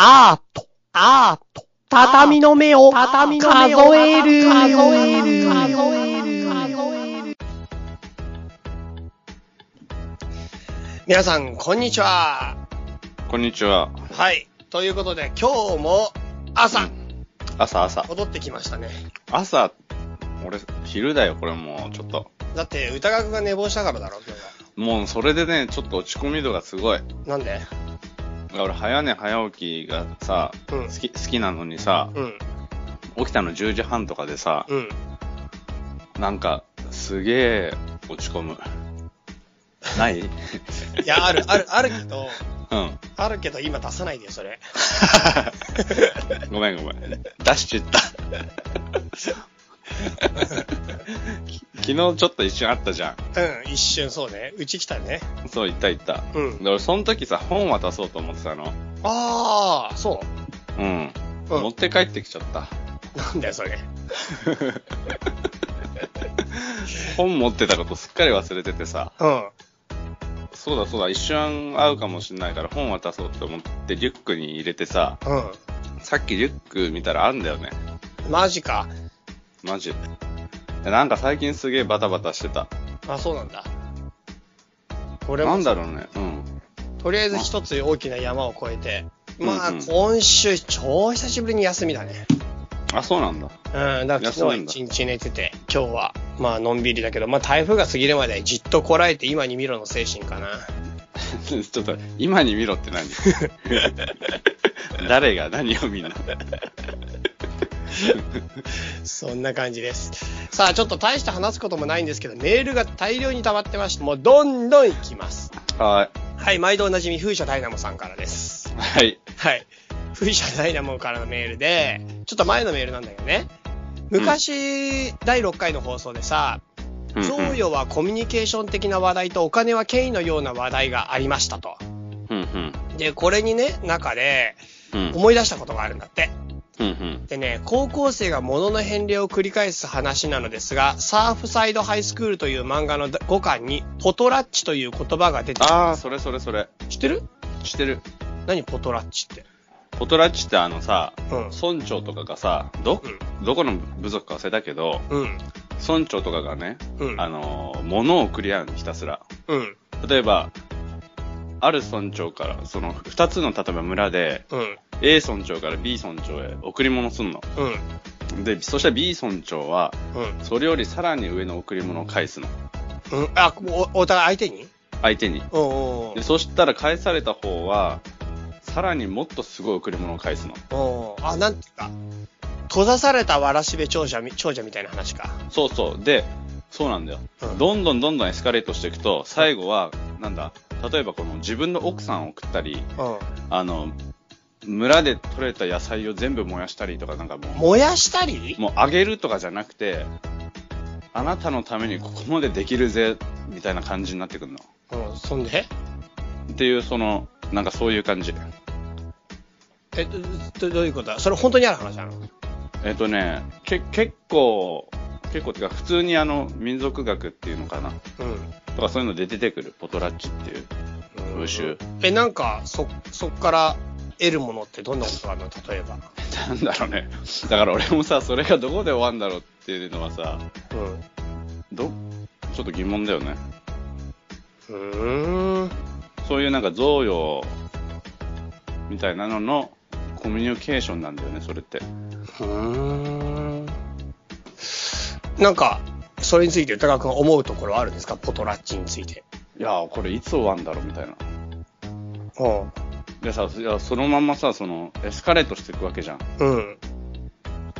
アート、アート、畳の目を、畳の目を数える、数える、数える、数える。皆さん、こんにちは。こんにちは。はい。ということで、今日も朝、朝朝。戻ってきましたね。朝、俺、昼だよ、これもう、ちょっと。だって、歌楽が寝坊したからだろ、今日は。もう、それでね、ちょっと落ち込み度がすごい。なんで？俺、早寝早起きがさ、うん好き、好きなのにさ、うん、起きたの10時半とかでさ、うん。なんか、すげえ落ち込む。ない？いや、ある、ある、あるけど、うん。あるけど今出さないでよ、それ。ごめんごめん。出しちゃった。き昨日ちょっと一瞬あったじゃん。うん、一瞬そうね。うち来たね。そう、言った言った。うんで俺、その時さ、本渡そうと思ってたの。ああ、そう。うん。うん持って帰ってきちゃった。なんだよ、それ。本持ってたことすっかり忘れててさ、うん。そうだそうだ、一瞬会うかもしんないから本渡そうって思ってリュックに入れてさ、うさっきリュック見たらあんだよね。ん。マジか。マジで。なんか最近すげえバタバタしてた。あ、そうなんだ。俺もなんだろうね。うん。とりあえず一つ大きな山を越えて、まあ、今週、超久しぶりに休みだね。あ、そうなんだ。うん、だから昨日は一日寝てて、今日は、まあ、のんびりだけど、まあ、台風が過ぎるまでじっとこらえて今に見ろの精神かな。ちょっと、今に見ろって何？誰が何を見んの？そんな感じです。さあ、ちょっと大して話すこともないんですけど、メールが大量に溜まってまして、もうどんどん行きます。ははい、毎度おなじみ、風車ダイナモさんからです。い。はい。はい。風車ダイナモからのメールで、ちょっと前のメールなんだけどね。昔、第6回の放送でさ、うんうん贈与はコミュニケーション的な話題とお金は権威のような話題がありましたと。うんで、これにね、中でうん。うん。思い出したことがあるんだって。うんうん。でね、高校生が物の返礼を繰り返す話なのですが、サーフサイドハイスクールという漫画の5巻に、ポトラッチという言葉が出てきあー、それそれそれ。知ってる？知ってる。何ポトラッチって？ポトラッチってあのさ、うん村長とかがさ、ど、どこの部族か忘れたけど、うん。村長とかがね、うんあのー、物を送り合うのひたすら。うん。例えば、ある村長から、その、二つの例えば村で、うん。A 村長から B 村長へ贈り物すんの。うん。で、そしたら B 村長は、うん。それよりさらに上の贈り物を返すの。うん。あ、お、お互い相手に？相手に。で、そしたら返された方は、さらにもっとすごい贈り物を返すの。うん。あ、なんていうか、閉ざされたわらしべ長者み、長者みたいな話か。そうそう。で、そうなんだよ。うんどんどんどんどんエスカレートしていくと、最後は、なんだ、例えばこの自分の奥さんを送ったり、うん。あの、村で採れた野菜を全部燃やしたりとか、なんかも燃やしたり？う、もうあげるとかじゃなくて、あなたのためにここまでできるぜ、みたいな感じになってくるの。うん。そんで？っていう、その、なんかそういう感じ。え、ど、どどういうことだ？それ本当にある話なの？えっ、とね、け、結構、結構ってか、普通にあの、民族学っていうのかな。うん。とかそういうので出てくる、ポトラッチっていう風習。え、なんか、そ、そっから得るものってどんなことがあるの例えば。なんだろうね。だから俺もさ、それがどこで終わんだろうっていうのはさ、うん。ど、ちょっと疑問だよね。うーん。そういうなんか贈与みたいなののコミュニケーションなんだよね、それって。うーん。なんか、それについて歌川君思うところはあるんですか？ポトラッチについて。いやー、これいつ終わんだろうみたいな。うん。でさ、いやそのままさ、その、エスカレートしていくわけじゃん。うん。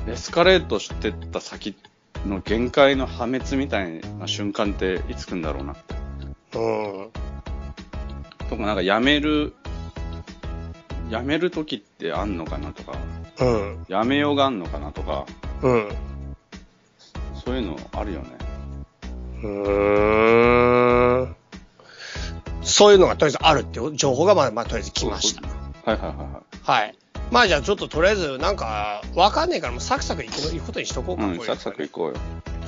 エスカレートしてった先の限界の破滅みたいな瞬間っていつ来んだろうなって。うん。とか、なんかやめる、やめる時ってあんのかなとか、うん。やめようがあんのかなとか、うん。そういうのあるよね。うーん。そういうのがとりあえずあるっていう情報がまあ、まあ、とりあえず来ました。はいはいはいはい。はい。まあじゃあちょっととりあえずなんか、わかんねえからもうサクサクいくの行くことにしとこうか。うん、こサクサク行こうよ。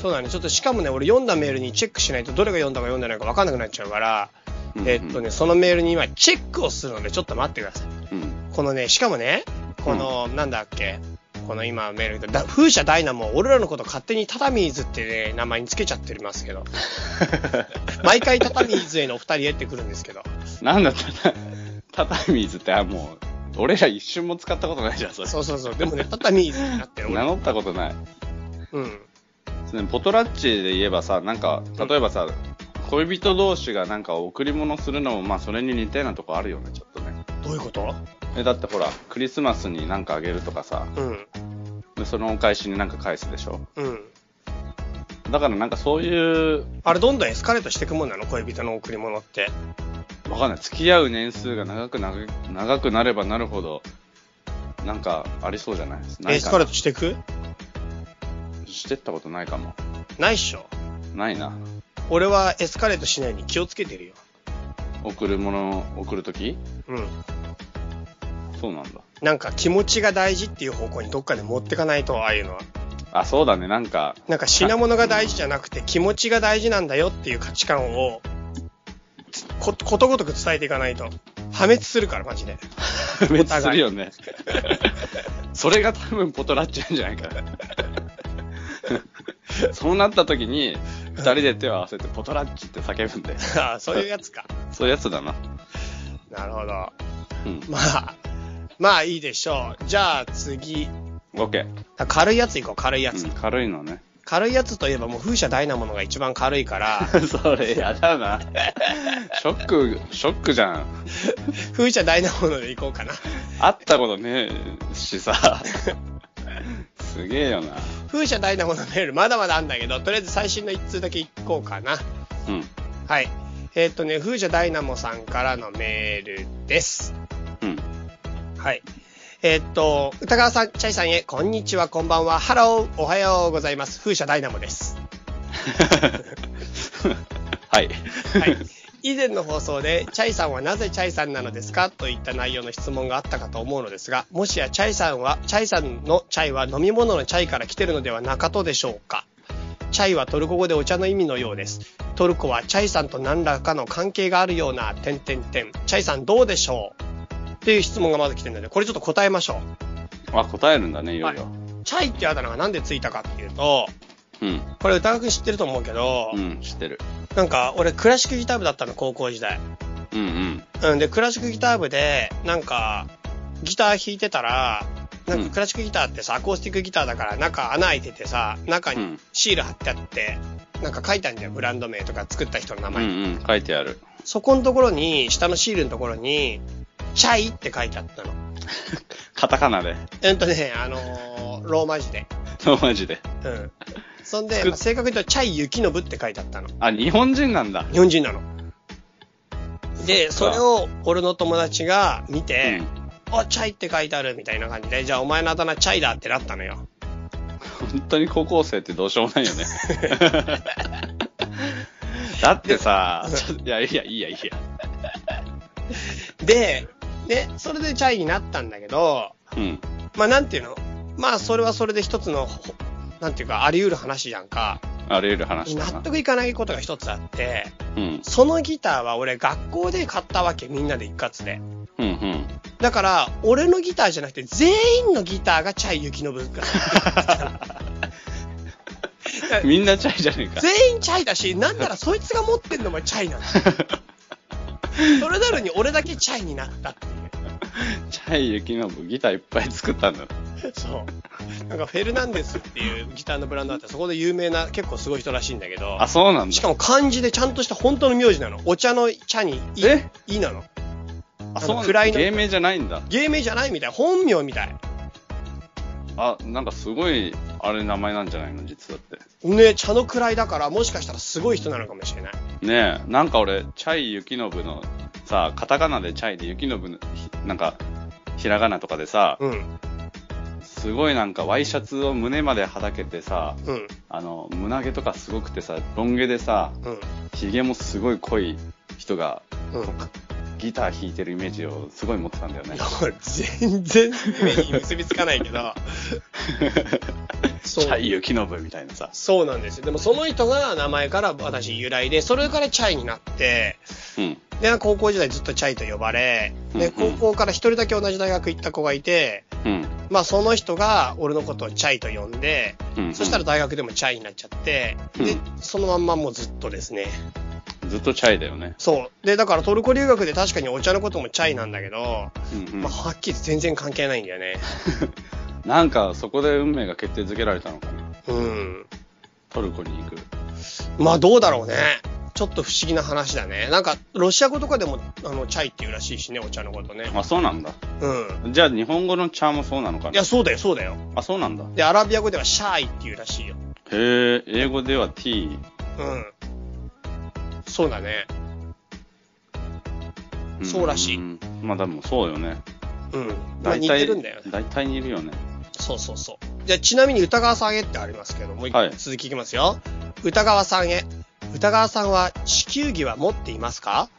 そうだね。ちょっとしかもね、俺読んだメールにチェックしないとどれが読んだか読んでないかわかんなくなっちゃうから、うんうんえっとね、そのメールに今チェックをするのでちょっと待ってください。うん。このね、しかもね、この、なんだっけ、この今メールで、だ風車ダイナモ、俺らのこと勝手にタタミーズってね、名前につけちゃってますけど。毎回タタミーズへのお二人へってくるんですけど。なんだった？ら、タタミーズって、あ、もう、俺ら一瞬も使ったことないじゃん、それ。そうそうそう。でもね、タタミーズになってる。俺 名乗ったことない。うん。ねポトラッチで言えばさ、なんか、例えばさ、恋人同士がなんか贈り物するのも、まあそれに似たようなとこあるよね、ちょっとね。どういうこと？え、だってほら、クリスマスになんかあげるとかさ、うん。でそのお返しになんか返すでしょ？うん。だからなんかそういう、あれどんどんエスカレートしていくもんなの？恋人の贈り物って。わかんない。付き合う年数が長く長く長くなればなるほど、なんかありそうじゃない？ないエスカレートトしていく？してったことないかも。ないっしょ。ないな。俺はエスカレートしないに気をつけてるよ。送るもの、送るときうん。そうなんだ。なんか気持ちが大事っていう方向にどっかで持ってかないと、ああいうのは。あ、そうだね。なんか、なんか品物が大事じゃなくて気持ちが大事なんだよっていう価値観をつこことごとく伝えていかないと破滅するからマジで。破滅するよね。それが多分ポトラッチなんじゃないかな。そうなった時に、二人で手を合わせてポトラッチって叫ぶんだよ。ああそういうやつか。そういうやつだな。なるほど。うん。まあ、まあいいでしょう。じゃあ次。オッケあ軽いやついこう、軽いやー。つ。うん、軽いのね。軽いやつといえばもう風車ダイナモのが一番軽いから、それやだな。ショック、ショックじゃん。風車ダイナモのでいこうかな。会ったことねえしさ。すげえよな。風車ダイナモのメールまだまだあんだけど、とりあえず最新の一通だけいこうかな。うん。はい。えーっとね、風車ダイナモさんからのメールです。うん。はい。えーっと、歌川さん、チャイさんへ、こんにちは、こんばんは、ハロー、おはようございます。風車ダイナモです。はい。はい。以前の放送で、チャイさんはなぜチャイさんなのですか？といった内容の質問があったかと思うのですが、もしやチャイさんは、チャイさんのチャイは飲み物のチャイから来てるのではなかとでしょうか？チャイはトルコ語でお茶の意味のようです。トルコはチャイさんと何らかの関係があるような、点々点。チャイさんどうでしょう？っていう質問がまず来てるので、これちょっと答えましょう。あ、答えるんだね、いよいよ。チャイってあだ名がなんでついたかっていうと、うん。これ歌川知ってると思うけど、うん、知ってる。なんか俺クラシックギター部だったの、高校時代。うんうん。うん、で、クラシックギター部で、なんか、ギター弾いてたら、なんかクラシックギターってさ、アコースティックギターだから中穴開いててさ、中にうんシール貼ってあって、なんか書いてあるんだよ、ブランド名とか作った人の名うん前。うん、書いてある。そこのところに、下のシールのところに、チャイって書いてあったの。カタカナで。えっとね、あのーローマ字で。マジで。うん。そんで、まあ正確に言うと、チャイ雪信って書いてあったの。あ、日本人なんだ。日本人なの。で、そそっかれを俺の友達が見うて、ん。あ、チャイって書いてあるみたいな感じで、じゃあお前のあだ名チャイだってなったのよ。本当に高校生ってどうしようもないよね。だってさ、ちょいや、いいや、いいや、いいや。で、で、それでチャイになったんだけど、うん。まあなんていうの？まあそれはそれで一つの、ほなんていうかあり得る話じゃんか。あり得る話だ納な。得いかないことが一つあって、うん。そのギターは俺学校で買ったわけ、みんなで一括で。うんうん。だから、俺のギターじゃなくて全員のギターがチャイ雪信が。みんなチャイじゃねえか。全員チャイだし、なんならそいつが持ってんのもチャイなんだよ。それなのに俺だけチャイになったっていう。チャイ雪のギターいっぱい作ったんだ。そう。なんかフェルナンデスっていうギターのブランドあって、そこで有名な結構すごい人らしいんだけど、あ、そうなんだ。しかも漢字でちゃんとした本当の名字なの。お茶の茶にい、え？いなの。あ、そうなんだ。位の芸名じゃないんだ。芸名じゃないみたい。本名みたい。あ、なんかすごい、あれ名前なんじゃないの？実はって。ね、茶の位だから、もしかしたらすごい人なのかもしれない。ねえ、なんか俺、チャイ雪信の、さ、カタカナでチャイで雪信の、ひなんか、ひらがなとかでさ、うん。すごいなんかワイシャツを胸まではだけてさ、うん。あの、胸毛とかすごくてさ、ロン毛でさ、うん。髭もすごい濃い人が、うん。ギター弾いてるイメージをすごい持ってたんだよね。全然イメージに結びつかないけど。そうチャイユキノブみたいなさ。そうなんですよ。でもその人が名前から私由来で、それからチャイになって、うん。で、高校時代ずっとチャイと呼ばれ、で、うんうん高校から一人だけ同じ大学行った子がいて、うん。まあその人が俺のことをチャイと呼んで、うん。そしたら大学でもチャイになっちゃって、でうん、そのまんまもうずっとですね。ずっとチャイだよね。そう。で、だからトルコ留学で確かにお茶のこともチャイなんだけど、うんうんまあはっきり全然関係ないんだよね。なんかそこで運命が決定づけられたのかな。うん。トルコに行く。まあどうだろうね。ちょっと不思議な話だね。なんか、ロシア語とかでも、あの、チャイっていうらしいしね、お茶のことね。あ、そうなんだ。うん。じゃあ日本語の茶もそうなのかないや、そうだよ、そうだよ。あ、そうなんだ。で、アラビア語ではシャーイっていうらしいよ。へえ、英語では T。うん。そうだね。んそうらしいまあでもそうよね。うん。まあ似てるんだよね。大体似るよね。そうそうそう。じゃあ、ちなみに歌川さんへってありますけど、もう一はい個続きいきますよ。歌川さんへ。歌川さんは地球儀は持っていますか？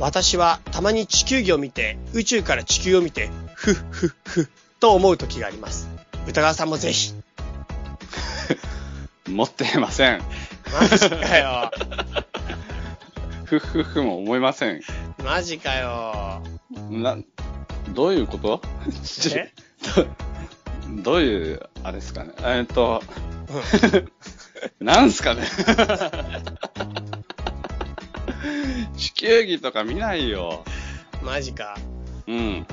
私はたまに地球儀を見て、宇宙から地球を見て、ふっふっふっと思う時があります。歌川さんもぜひ。持ってません。マジかよ。ふっふっふも思いません。マジかよ。な、どういうこと？え？どどういう、あれですかね？えーっと、うんなんすかね？地球儀とか見ないよ。マジか。うん。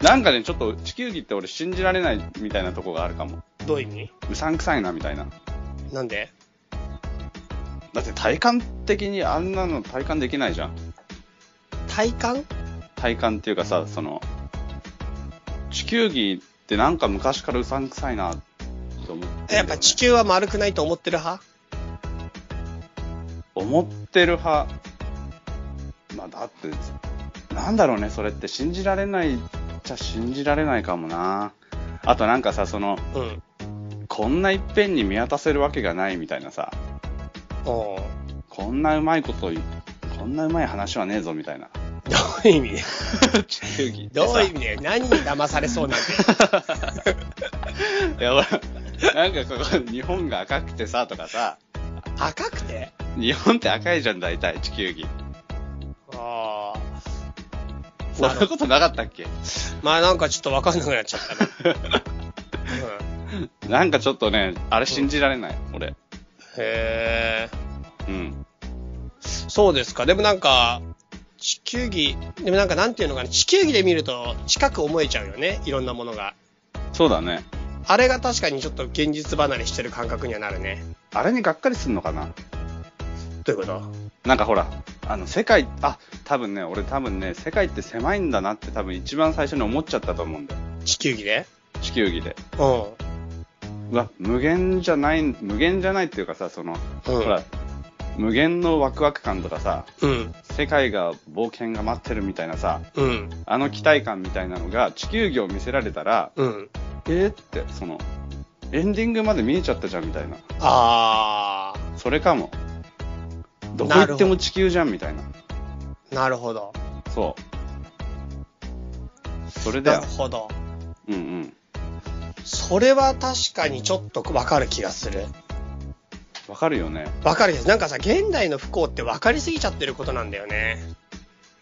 なんかね、ちょっと地球儀って俺信じられないみたいなとこがあるかも。どういう意味？うさんくさいなみたいな。なんで？だって体感的にあんなの体感できないじゃん。体感？体感っていうかさ、その、地球儀ってなんか昔からうさんくさいなって思ってね、やっぱ地球は丸くないと思ってる派？思ってる派。まあだって、なんだろうね、それって信じられないっちゃ信じられないかもな。あとなんかさ、その、うん。こんないっぺんに見渡せるわけがないみたいなさ、こんなうまいことこんなうまい話はねえぞみたいな。どういう意味？で地球儀ってどさういう意味？で何に騙されそうなんで いや、ほら、なんかここ、日本が赤くてさ、とかさ、赤くて？日本って赤いじゃん、大体、地球儀。ああ。そんなことなかったっけ？まあなんかちょっとわかんなくなっちゃったね。うん、なんかちょっとね、あれ信じられない、俺。へえ。うん。そうですか。でもなんか、地球儀、でもなんかなんていうのかな、地球儀で見ると近く思えちゃうよね。いろんなものが。そうだね。あれが確かにちょっと現実離れしてる感覚にはなるね。あれにがっかりすんのかな？どういうこと？なんかほら、あの、世界、あ、多分ね、俺多分ね、世界って狭いんだなって多分一番最初に思っちゃったと思うんだよ。地球儀で？地球儀で。うん。うわ、無限じゃない、無限じゃないっていうかさ、その、うんほら、無限のワクワク感とかさ、うん。世界が冒険が待ってるみたいなさ、うん。あの期待感みたいなのが地球儀を見せられたら、うん。えー、って、その、エンディングまで見えちゃったじゃんみたいな。あそれかも。どこ行っても地球じゃんみたいな。ー。なるほど。そう。それだよなる。ほど。うんうん。それは確かにちょっとわかる気がする。わかるよね。わかるです。なんかさ、現代の不幸って分かりすぎちゃってることなんだよね。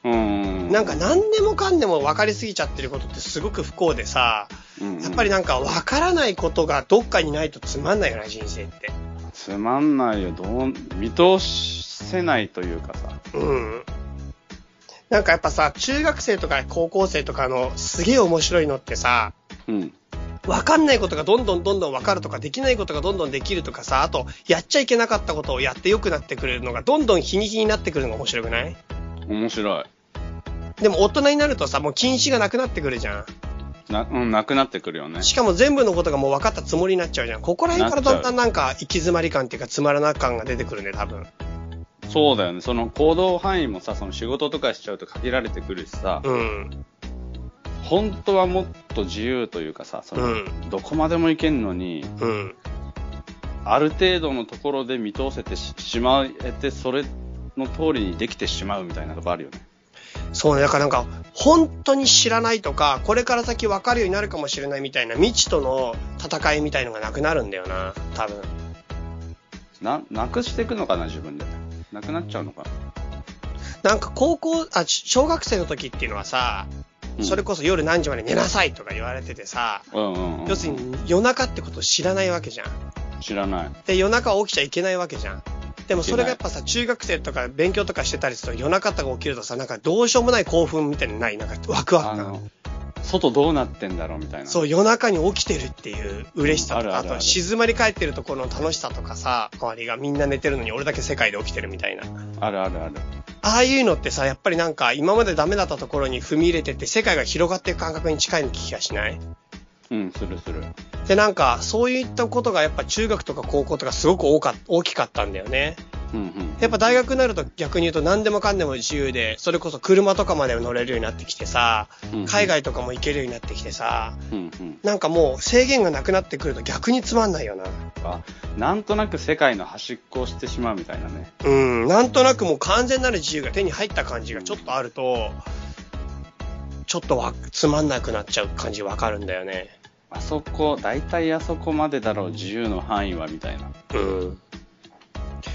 うんうん。なんか何でもかんでも分かりすぎちゃってることってすごく不幸でさ、うんうん、やっぱりなんか分からないことがどっかにないとつまんないよな、人生って。つまんないよ。どう、見通せないというかさ。うん。なんかやっぱさ、中学生とか高校生とかのすげえ面白いのってさ、うん。分かんないことがどんどんどんどん分かるとか、できないことがどんどんできるとかさ、あと、やっちゃいけなかったことをやって良くなってくれるのがどんどん日に日になってくるのが面白くない？面白い。でも大人になるとさ、もう禁止がなくなってくるじゃな、うん、なくなってくるよねん。。しかも全部のことがもう分かったつもりになっちゃうじゃん。ここら辺からだんだんななんか行き詰まり感っていうかつまらな感が出てくるね、多分。そうだよね。その行動範囲もさ、その仕事とかしちゃうと限られてくるしさ、うん。本当はもっと自由というかさ、その、うんどこまでも行けんのに、うん。ある程度のところで見通せてししまえて、それの通りにできてしまうみたいなとこあるよね。そうね、だからなんか、本当に知らないとか、これから先分かるようになるかもしれないみたいな未知との戦いみたいのがなくなるんだよな、多分。な、なくしていくのかな、自分で。なくなっちゃうのかな。なんか高校、あ、小学生の時っていうのはさ、うんそれこそ夜何時まで寝なさいとか言われててさ、うんうん、うん。要するに夜中ってことを知らないわけじゃん。知らない。で、夜中起きちゃいけないわけじゃん。でもそれがやっぱさ、中学生とか勉強とかしてたりすると夜中とか起きるとさ、なんかどうしようもない興奮みたいなのないなんかワクワク感。外どうなってんだろうみたいな。そう、夜中に起きてるっていう嬉しさとか、ああるあるあると静まり返ってるところの楽しさとかさ、周りがみんな寝てるのに俺だけ世界で起きてるみたいな。あるあるある。ああいうのってさ、やっぱりなんか今までダメだったところに踏み入れてって世界が広がっていく感覚に近い気がしない？うん、するする。で、なんかそういったことがやっぱ中学とか高校とかすごく多か大きかったんだよね。うんうん。やっぱ大学になると逆に言うと何でもかんでも自由で、それこそ車とかまで乗れるようになってきてさうんうん、海外とかも行けるようになってきてさ、うんうん。なんかもう制限がなくなってくると逆につまんないよな。あ、なんとなく世界の端っこをしてしまうみたいなね。うん、なんとなくもう完全なる自由が手に入った感じがちょっとあると、ちょっとわつまんなくなっちゃう感じわかるんだよね。あそこ、大体あそこまでだろう、自由の範囲は、みたいな。うん。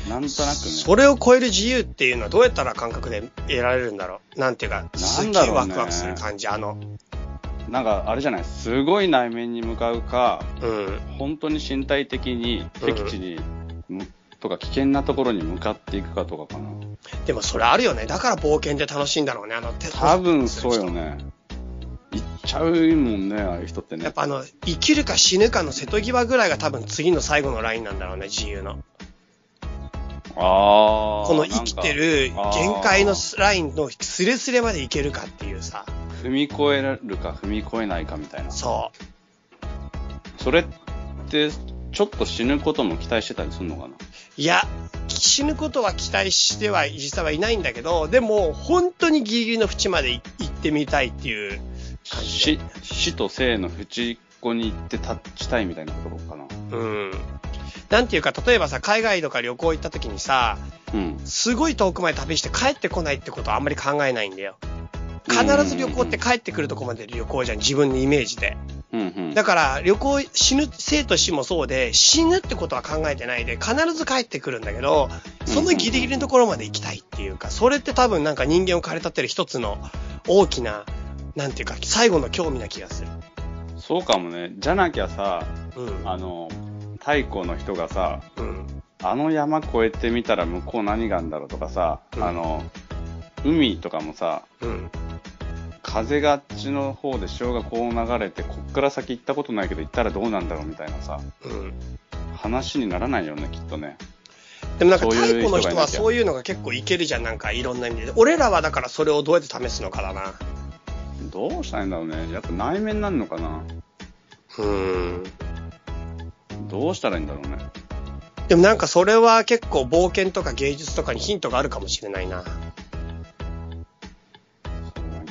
なんとなくね。それを超える自由っていうのはどうやったら感覚で得られるんだろう？なんていうか、すっげえワクワクする感じ、あの、なんか、あれじゃない、すごい内面に向かうか、うん。本当に身体的に敵地に、むとか危険なところに向かっていくかとかかな。でもそれあるよね。だから冒険って楽しいんだろうね。あの、手多分そうよ。ね。行っちゃうもんね、ああいう人ってね。やっぱあの、生きるか死ぬかの瀬戸際ぐらいが多分次の最後のラインなんだろうね、自由の。ああ。この生きてる限界のラインのスレスレまでいけるかっていうさ。踏み越えるか踏み越えないかみたいな。そう。それって、ちょっと死ぬことも期待してたりするのかな？いや、死ぬことは期待しては実際はいないんだけど、でも本当にギリギリの縁まで行ってみたいっていう感じ死、死と生の淵っこに行って立ちたいみたいなことかな。うん。なんていうか、例えばさ、海外とか旅行行った時にさ、うん。すごい遠くまで旅して帰ってこないってことはあんまり考えないんだよ。必ず旅行って帰ってくるとこまで旅行じゃん、自分のイメージで。うんうん。だから、旅行、死ぬ、生と死もそうで、死ぬってことは考えてないで、必ず帰ってくるんだけど、そのギリギリのところまで行きたいっていうか、それって多分なんか人間を駆り立てる一つの大きな、なんていうか、最後の興味な気がする。そうかもね。じゃなきゃさ、うん。あの、太古の人がさ、うん。あの山越えてみたら向こう何があるんだろうとかさ、うんあの、海とかもさ、うん。風があっちの方で潮がこう流れて、こっから先行ったことないけど行ったらどうなんだろうみたいなさ、うん。話にならないよね、きっとね。でもなんか太古の人はそういうのが結構いけるじゃん、なんかいろんな意味で。俺らはだからそれをどうやって試すのかだな。どうしたらいいんだろうね。やっぱ内面になるのかな。うん。どうしたらいいんだろうね。でもなんかそれは結構冒険とか芸術とかにヒントがあるかもしれないな。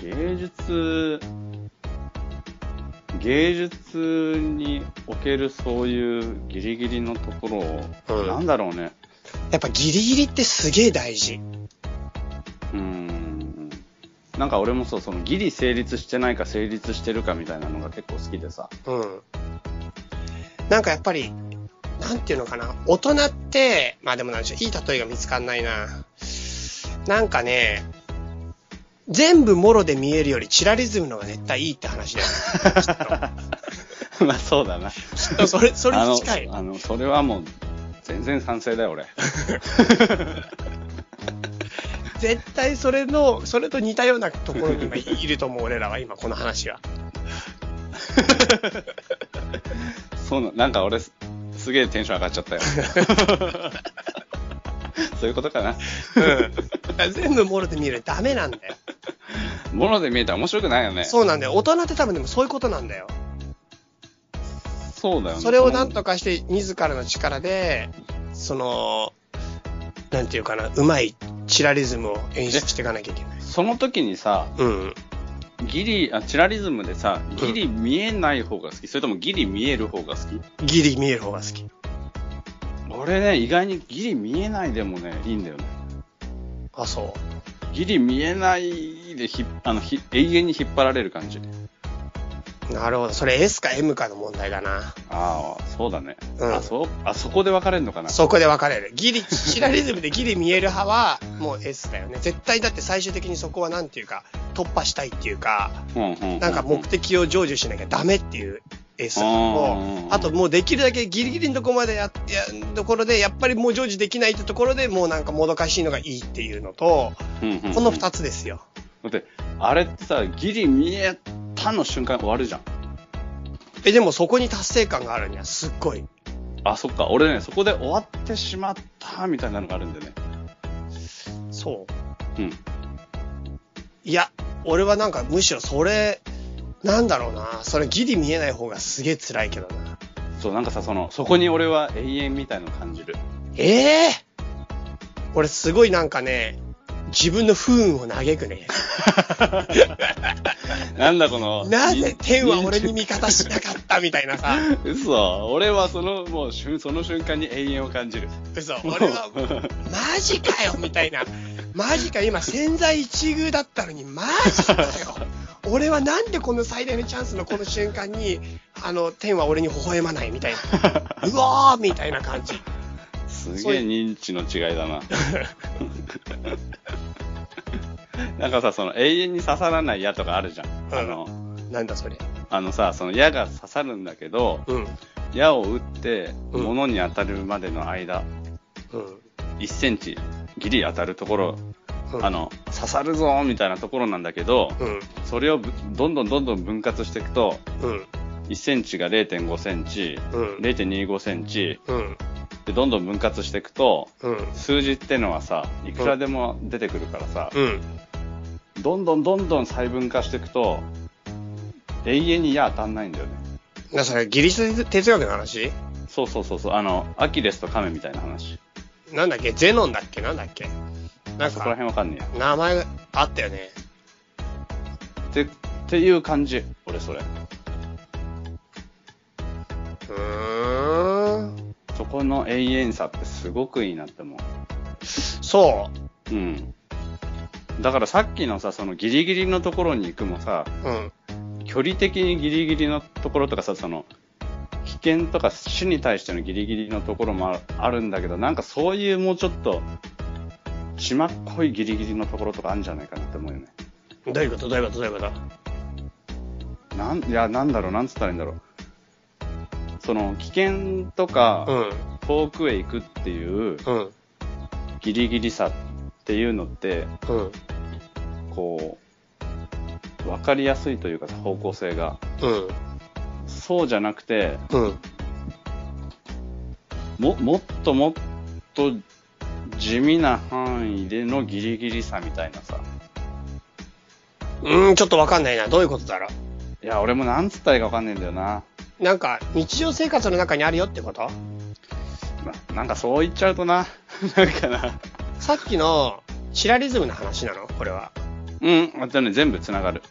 芸術、芸術におけるそういうギリギリのところを、うんなんだろうね。やっぱギリギリってすげえ大事。うーん。なんか俺もそう、そのギリ成立してないか成立してるかみたいなのが結構好きでさ。うん。なんかやっぱり、なんていうのかな。大人って、まあでもなんでしょう、いい例えが見つかんないな。なんかね、全部もろで見えるよりチラリズムの方が絶対いいって話だよ。まあそうだな。それ、それに近い。あの、あのそれはもう、全然賛成だよ、俺。絶対それの、それと似たようなところに今いると思う、俺らは今、この話は。そうな、なんか俺す、すげえテンション上がっちゃったよ。そういうことかな。うん。全部もろで見えるダメなんだよ。もので見えたら面白くないよね。そうなんだよ。大人って多分でもそういうことなんだよ。そうだよね。それをなんとかして自らの力で、その、なんていうかな、うまいチラリズムを演出していかなきゃいけない。その時にさ、うん。ギリ、あ、チラリズムでさ、ギリ見えない方が好き、それともギリ見える方が好き？ギリ見える方が好き。俺ね、意外にギリ見えないでもね、いいんだよね。あ、そギリ見えないーでひあのひ永遠に引っ張られる感じ。なるほど。それ S か M かの問題だな。ああ、そうだね。うんあ、そう、あそこで分かれるのかな？そこで分かれる。ギリ、チラリズムでギリ見える派は、もう S だよね。絶対だって最終的にそこはなんていうか、突破したいっていうか、うんうんうんうんなんか目的を成就しなきゃダメっていう S うんも、あともうできるだけギリギリのところまでやっ、や、ところで、やっぱりもう成就できないってところでもうなんかもどかしいのがいいっていうのと、うんうんうんこの二つですよ。だって、あれってさ、ギリ見えたの瞬間終わるじゃん。え、でもそこに達成感があるにはすっごい。あ、そっか。俺ね、そこで終わってしまったみたいなのがあるんでね。そう。うん。いや、俺はなんかむしろそれ、なんだろうな。それギリ見えない方がすげえ辛いけどな。そう、なんかさ、その、そこに俺は永遠みたいの感じる。ええ俺すごいなんかね、自分の不運を嘆くね。なんだこの。なぜ天は俺に見味方しなかったみたいなさ。嘘。俺はその、もう瞬、その瞬間に永遠を感じる。嘘。俺は、マジかよみたいな。マジか、今潜在一遇だったのに、マジかよ。俺はなんでこの最大のチャンスのこの瞬間に、あの、天は俺に微笑まないみたいな。うわーみたいな感じ。すげえ認知の違いだな。なんかさ、その永遠に刺さらない矢とかあるじゃん。あの、なんだそれ。あのさ、その矢が刺さるんだけど、うん。矢を打って、うん物に当たるまでの間、うん。1センチ、ギリ当たるところ、うんあ、の、刺さるぞみたいなところなんだけど、うん。それをぶどんどんどんどん分割していくと、うん。1センチが0.5センチ、うん。0.25センチ、うん。で、どんどん分割していくと、うん。数字ってのはさ、いくらでも出てくるからさ、うん。どんどんどんどん細分化していくと、永遠に矢当たんないんだよね。な、それ、ギリス哲学の話？そうそうそうそう、あの、アキレスとカメみたいな話。なんだっけ？ゼノンだっけ？なんだっけ？なんそこらか、辺わかんねえや。名前あったよね。って、っていう感じ、俺それ。この永遠さってすごくいいなって思そう。うん。だからさっきのさ、そのギリギリのところに行くもさ、う。うん。距離的にギリギリのところとかさ、その、危険とか死に対してのギリギリのところもああるんだけど、なんかそういうもうちょっと、血まっこいギリギリのところとかあるんじゃないかなって思うよね。どういうこと？どういうこと？どういうこと？なん、いや、なんだろう、なんつったらいいんだろう。その、危険とか、うん。遠くへ行くっていううん。ギリギリさっていうのって、うん。こう、わかりやすいというかさ方向性が。うん。そうじゃなくて、うん。も、もっともっと地味な範囲でのギリギリさみたいなさ。うん、ちょっとわかんないな。どういうことだろいや、俺もなんつったらいいかわかんないんだよな。う。なんか、日常生活の中にあるよってこと？ななんかそう言っちゃうとな。なんかな。さっきの、チラリズムの話なの？これは。うん、あとね、全部繋がる。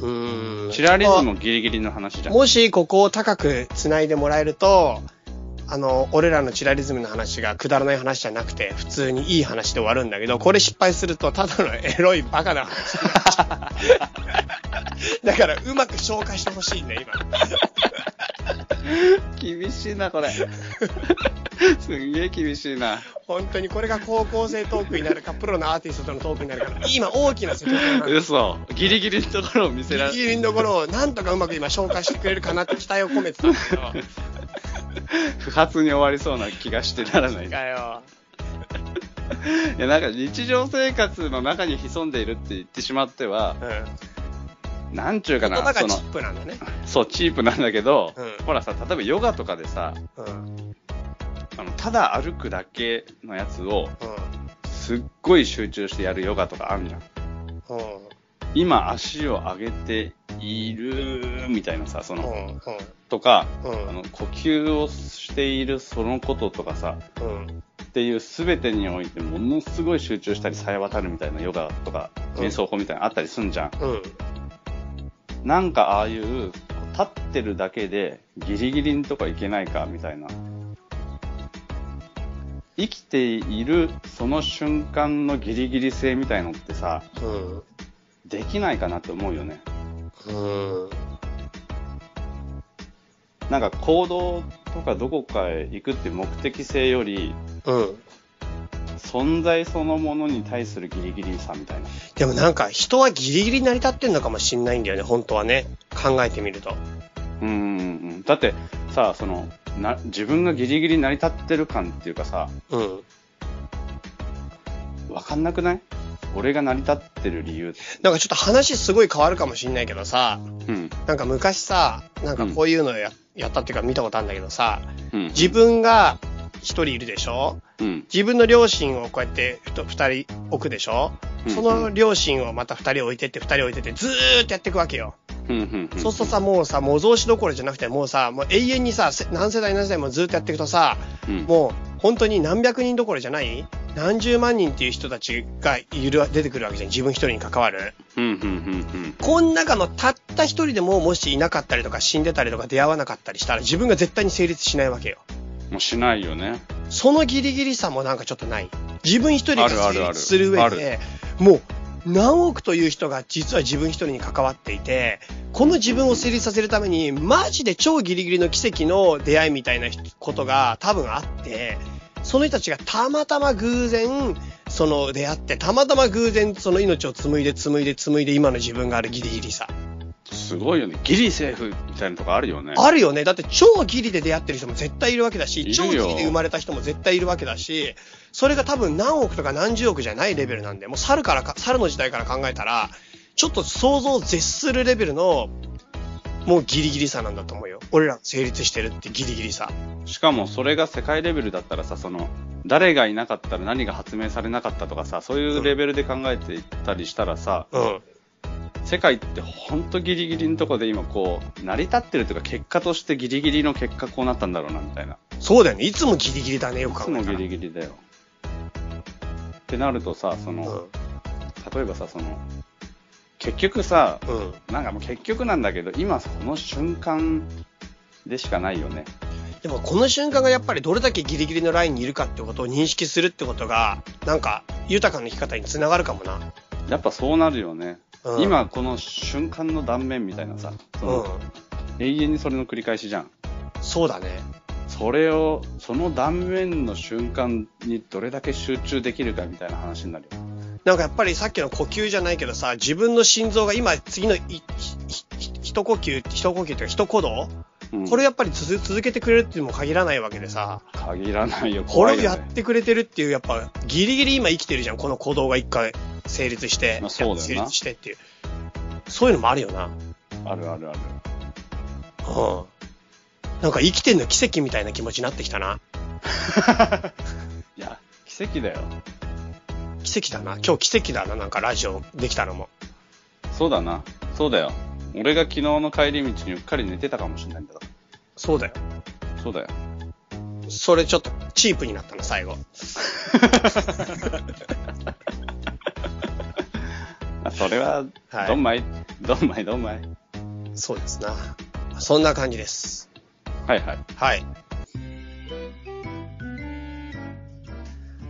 うーん。チラリズムギリギリの話じゃん。もしここを高く繋いでもらえると、あの、俺らのチラリズムの話がくだらない話じゃなくて、普通にいい話で終わるんだけど、これ失敗すると、ただのエロいバカな話になっちゃう。だから、うまく消化してほしいね、今。厳しいな、これ。すんげえ厳しいな。本当にこれが高校生トークになるか、プロのアーティストとのトークになるか、今大きな責任な。嘘。ギリギリのところを見せられギリギリのところをなんとかうまく今消化してくれるかなって期待を込めてたんだけど。不発に終わりそうな気がしてならない。いかよ。や、なんか日常生活の中に潜んでいるって言ってしまっては、うん。なんちゅうかな、その、ップなんだね。そう、チープなんだけど、うんほらさ、例えばヨガとかでさ、うん。あの、ただ歩くだけのやつを、うすっごい集中してやるヨガとかあるじゃん。ん。うん。今足を上げている、みたいなさ、その、うん。とか、うんあの、呼吸をしているそのこととかさ、うん。っていう全てにおいてものすごい集中したりさえ渡るみたいなヨガとかうん瞑想法みたいなのあったりすんじゃん。うん。なんかああいう立ってるだけでギリギリのとこいけないかみたいな。生きているその瞬間のギリギリ性みたいのってさ、うん。できないかなって思うよね。うん。なんか行動とかどこかへ行くって目的性より、うん。存在そのものに対するギリギリさみたいな。でもなんか人はギリギリ成り立ってんのかもしんないんだよね、本当はね。考えてみると。うんうんうん。だってさ、その、な、自分がギリギリ成り立ってる感っていうかさ、うん。わかんなくない？俺が成り立ってる理由。なんかちょっと話すごい変わるかもしんないけどさ、うん。なんか昔さ、なんかこういうのや,、やったっていうか見たことあるんだけどさ、うん。自分が一人いるでしょ？うん。自分の両親をこうやってふと二人置くでしょ？うんその両親をまた二人置いてって二人置いてってずーっとやっていくわけよ。うん。うん。うんそうするとさ、もうさ、模造紙どころじゃなくて、もうさ、もう永遠にさ、せ何世代何世代もずっとやっていくとさ、うん。もう本当に何百人どころじゃない？何十万人っていう人たちがいる、出てくるわけじゃん。自分一人に関わる。うん。うん。うん。この中のたった一人でももしいなかったりとか死んでたりとか出会わなかったりしたら自分が絶対に成立しないわけよ。もうしないよね。そのギリギリさもなんかちょっとない。自分一人が成立する上で、もう何億という人が実は自分一人に関わっていて、この自分を成立させるために、マジで超ギリギリの奇跡の出会いみたいなことが多分あって、その人たちがたまたま偶然、その出会って、たまたま偶然その命を紡いで紡いで紡いで今の自分があるギリギリさ。すごいよね。ギリセーフみたいなとこあるよね。あるよね。だって超ギリで出会ってる人も絶対いるわけだし、超ギリで生まれた人も絶対いるわけだし、それが多分何億とか何十億じゃないレベルなんで、もう猿からか、猿の時代から考えたら、ちょっと想像を絶するレベルの、もうギリギリさなんだと思うよ。俺ら成立してるってギリギリさ。しかもそれが世界レベルだったらさ、その、誰がいなかったら何が発明されなかったとかさ、そういうレベルで考えていったりしたらさ、うん。世界ってほんとギリギリのとこで今こう、成り立ってるというか結果としてギリギリの結果こうなったんだろうなみたいな。そうだよね。いつもギリギリだね、よいつもギく考えたら。リギリだよ。ってなるとさ、その、うん。例えばさ、その、結局さ、うん。なんかもう結局なんだけど、今この瞬間でしかないよね。でもこの瞬間がやっぱりどれだけギリギリのラインにいるかってことを認識するってことが、なんか豊かな生き方につながるかもな。やっぱそうなるよね。うん今この瞬間の断面みたいなさ、そのうん。永遠にそれの繰り返しじゃん。そうだね。それを、その断面の瞬間にどれだけ集中できるかみたいな話になるよ。なんかやっぱりさっきの呼吸じゃないけどさ、自分の心臓が今次の一呼吸、一呼吸っていうか一鼓動、うんこれやっぱり続続けてくれるっていうのも限らないわけでさ、限らないよ。こ怖いよ、れをやっね。てくれてるっていう、やっぱギリギリ今生きてるじゃん、この鼓動が一回成立して、まあそうだよな成立してっていう。そういうのもあるよな。あるあるある。うん。なんか生きてんの奇跡みたいな気持ちになってきたな。いや、奇跡だよ。奇跡だな。今日奇跡だな、なんかラジオできたのも。そうだな。そうだよ。俺が昨日の帰り道にうっかり寝てたかもしれないんだから。そうだよ。そうだよ。それちょっとチープになったな、最後。あそれは、はいどんまい、どんまい、どんまい？そうですな。そんな感じです。はいはい。はい。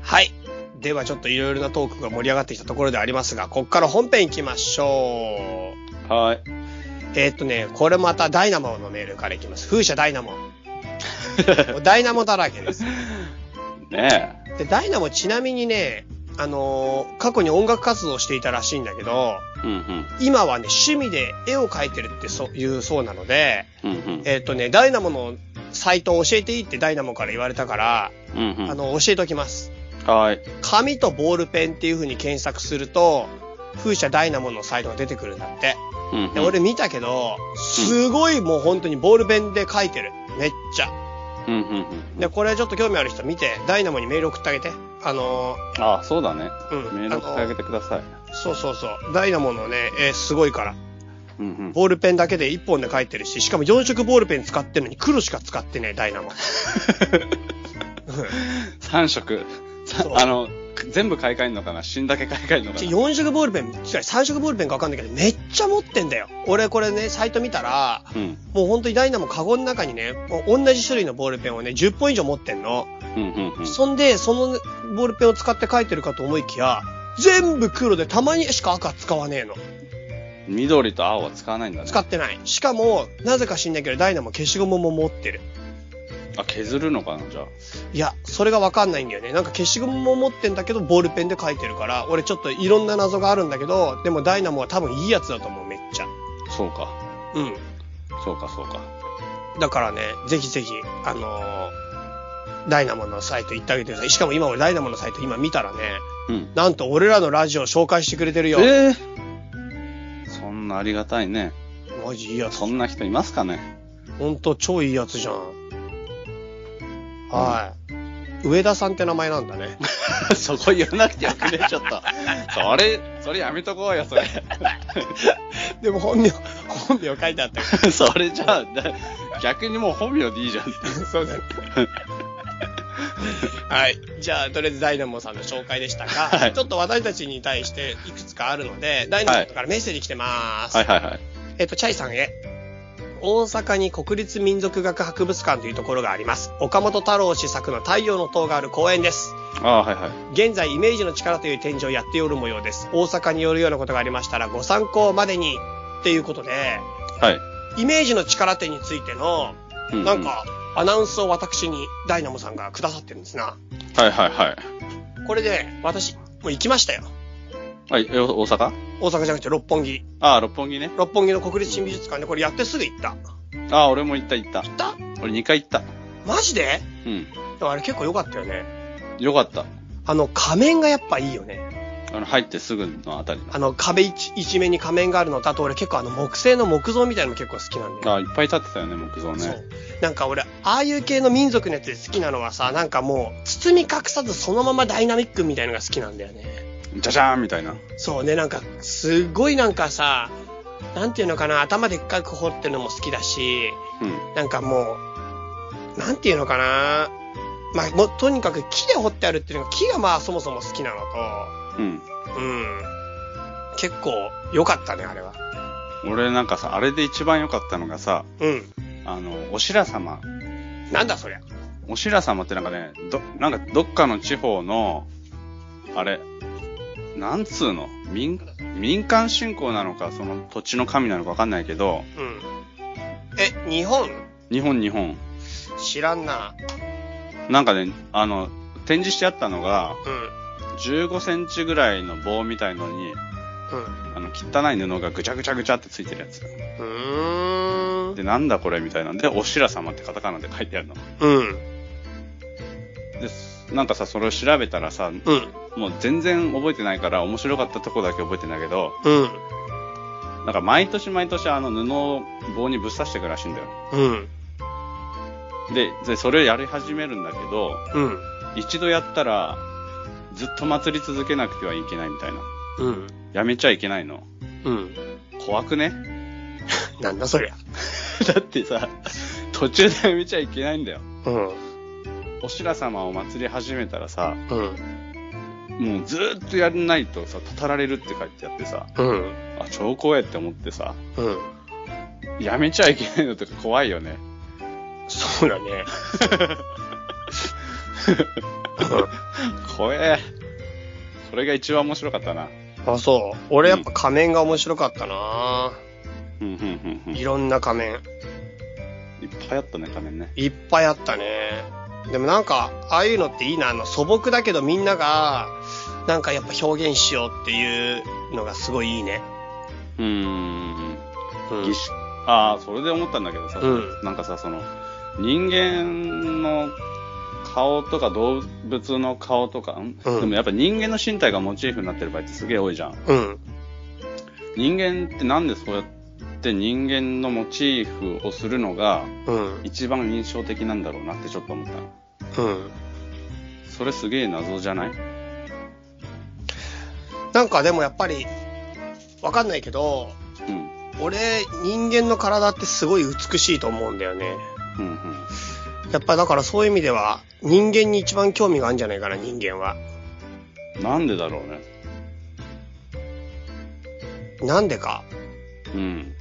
はい。ではちょっといろいろなトークが盛り上がってきたところでありますが、こっから本編行きましょう。はい。えーっとね、これまたダイナモのメールからいきます。風車ダイナモ。ダイナモだらけです。ねで、ダイナモちなみにね、あのー過去に音楽活動をしていたらしいんだけど、え。うんうん。今はね、趣味で絵を描いてるってそういうそうなので、うんうん。えーっとね、ダイナモのサイトを教えていいってダイナモから言われたから、うんうん。あの、教えておきます。はい。紙とボールペンっていう風に検索すると、風車ダイナモのサイトが出てくるんだって。うんうん。で、俺見たけど、すごいもう本当にボールペンで書いてる。めっちゃ。うんうんうん。で、これちょっと興味ある人見て、ダイナモにメール送ってあげて。あのあそうだね。ー、うん。メール送ってあげてください。そうそうそう。ダイナモのね、えーすごいから。うんうん。ボールペンだけで1本で書いてるし、しかも4色ボールペン使ってるのに黒しか使ってねえ、ダイナモ。3色。あの、全部買い替えるのかな？死んだけ買い替えるのかな？4色ボールペン、違う、3色ボールペンかわかんないけど、めっちゃ持ってんだよ。俺これね、サイト見たら、うん。もう本当にダイナモカゴの中にね、同じ種類のボールペンをね、10本以上持ってんの。うんうんうん。そんで、そのボールペンを使って書いてるかと思いきや、全部黒でたまにしか赤使わねえの。緑と青は使わないんだね。使ってない。しかも、なぜか知んないけど、ダイナも消しゴムも持ってる。あ、削るのかな、じゃあ。いや、それがわかんないんだよね。なんか消しゴムも持ってんだけど、ボールペンで書いてるから、俺ちょっといろんな謎があるんだけど、でもダイナモは多分いいやつだと思う、めっちゃ。そうか。うん。そうか、そうか。だからね、ぜひぜひ、あのーダイナモのサイト行ってあげてください。しかも今俺ダイナモのサイト今見たらね、うん。なんと俺らのラジオ紹介してくれてるよ。ええそんなありがたいね。マジいいやつ。そんな人いますかね。ほんと超いいやつじゃん。はい。上田さんって名前なんだね。そこ言わなくてよくね、ちょっと。それ、それやめとこうよ、それ。でも本名、本名書いてあったよ。それじゃあ、だ逆にもう本名でいいじゃん。そうだね。はい。じゃあ、とりあえずダイナモさんの紹介でしたが、はいちょっと私たちに対していくつかあるので、ダイナモからメッセージ来てます。はいはいはい。えっと、チャイさんへ。大阪に国立民族学博物館というところがあります。岡本太郎氏作の太陽の塔がある公園です。ああ、はいはい。現在、イメージの力という展示をやっておる模様です。大阪によるようなことがありましたら、ご参考までに、っていうことで、はい。イメージの力展についての、ううなん、か、アナウンスを私にダイナモさんがくださってるんですな。はいはいはい。これで、私、もう行きましたよ。はい、え大阪？大阪じゃなくて六本木。ああ、六本木ね。六本木の国立新美術館でこれやってすぐ行った。行ああ、俺も行った行った？った俺2回行った。マジで？うん。でもあれ結構良かったよね。よかった。あの、仮面がやっぱいいよね。あの、入ってすぐのあたり。あの、壁一一面に仮面があるのと、あと俺結構あの、木製の木造みたいなのも結構好きなんだよ。ああ、いっぱい立ってたよね、木造そうね。。なんか俺、ああいう系の民族のやつで好きなのはさ、なんかもう、包み隠さずそのままダイナミックみたいなのが好きなんだよね。じゃじゃーんみたいな。そうね、なんか、すごいなんかさ、なんていうのかな、頭でっかく掘ってるのも好きだし、うん。なんかもう、なんていうのかな、まあ、もう、とにかく木で掘ってあるっていうのが、木がまあそもそも好きなのうん。と、うん。結構良かったね、あれは。俺なんかさ、あれで一番良かったのがさ、うん。あの、お白様。なんだそりゃ。お白様ってなんかね、ど、なんかどっかの地方の、あれ、なんつうの？民、民間信仰なのか、その土地の神なのかわかんないけど、うん。え、日本？日本日本。知らんな。なんかね、あの、展示してあったのが、うん。15センチぐらいの棒みたいのに、うん。あの、汚い布がぐちゃぐちゃぐちゃってついてるやつ。うーん。で、なんだこれみたいなんで、お白様ってカタカナで書いてあるの。うん。で、なんかさ、それを調べたらさ、うん。もう全然覚えてないから、面白かったとこだけ覚えてんだけど、うん。なんか毎年毎年あの布を棒にぶっ刺していくらしいんだよ。うん。で、で、それをやり始めるんだけど、うん。一度やったら、ずっと祭り続けなくてはいけないみたいな。うん。やめちゃいけないの。うん。怖くね？なんだそりゃ。だってさ、途中でやめちゃいけないんだよ。うん。お白様を祭り始めたらさ、うん。もうずーっとやらないとさ、たたられるって書いてあってさ、うん。あ、超怖いって思ってさ、うん。やめちゃいけないのとか怖いよね。そうだね。怖え。それが一番面白かったな。あ、そう。俺やっぱ仮面が面白かったなうん、うん、うん、うん。いっいろんな仮面。ぱいあったね、仮面ね。いっぱいあったね。でもなんか、ああいうのっていいな。あの、素朴だけどみんなが、なんかやっぱ表現しようっていうのがすごいいいね。うーん。うん。ああ、それで思ったんだけどさ、うんなんかさ、その、人間の顔とか動物の顔とか、ん？うんでもやっぱ人間の身体がモチーフになってる場合ってすげえ多いじゃん。うん。人間ってなんでそうやって人間のモチーフをするのがうん。一番印象的なんだろうなってちょっと思ったの。うん。それすげえ謎じゃない？なんかでもやっぱり、わかんないけど、うん。俺、人間の体ってすごい美しいと思うんだよね。うんうん。やっぱだからそういう意味では、人間に一番興味があるんじゃないかな、人間は。なんでだろうね。なんでか。うん。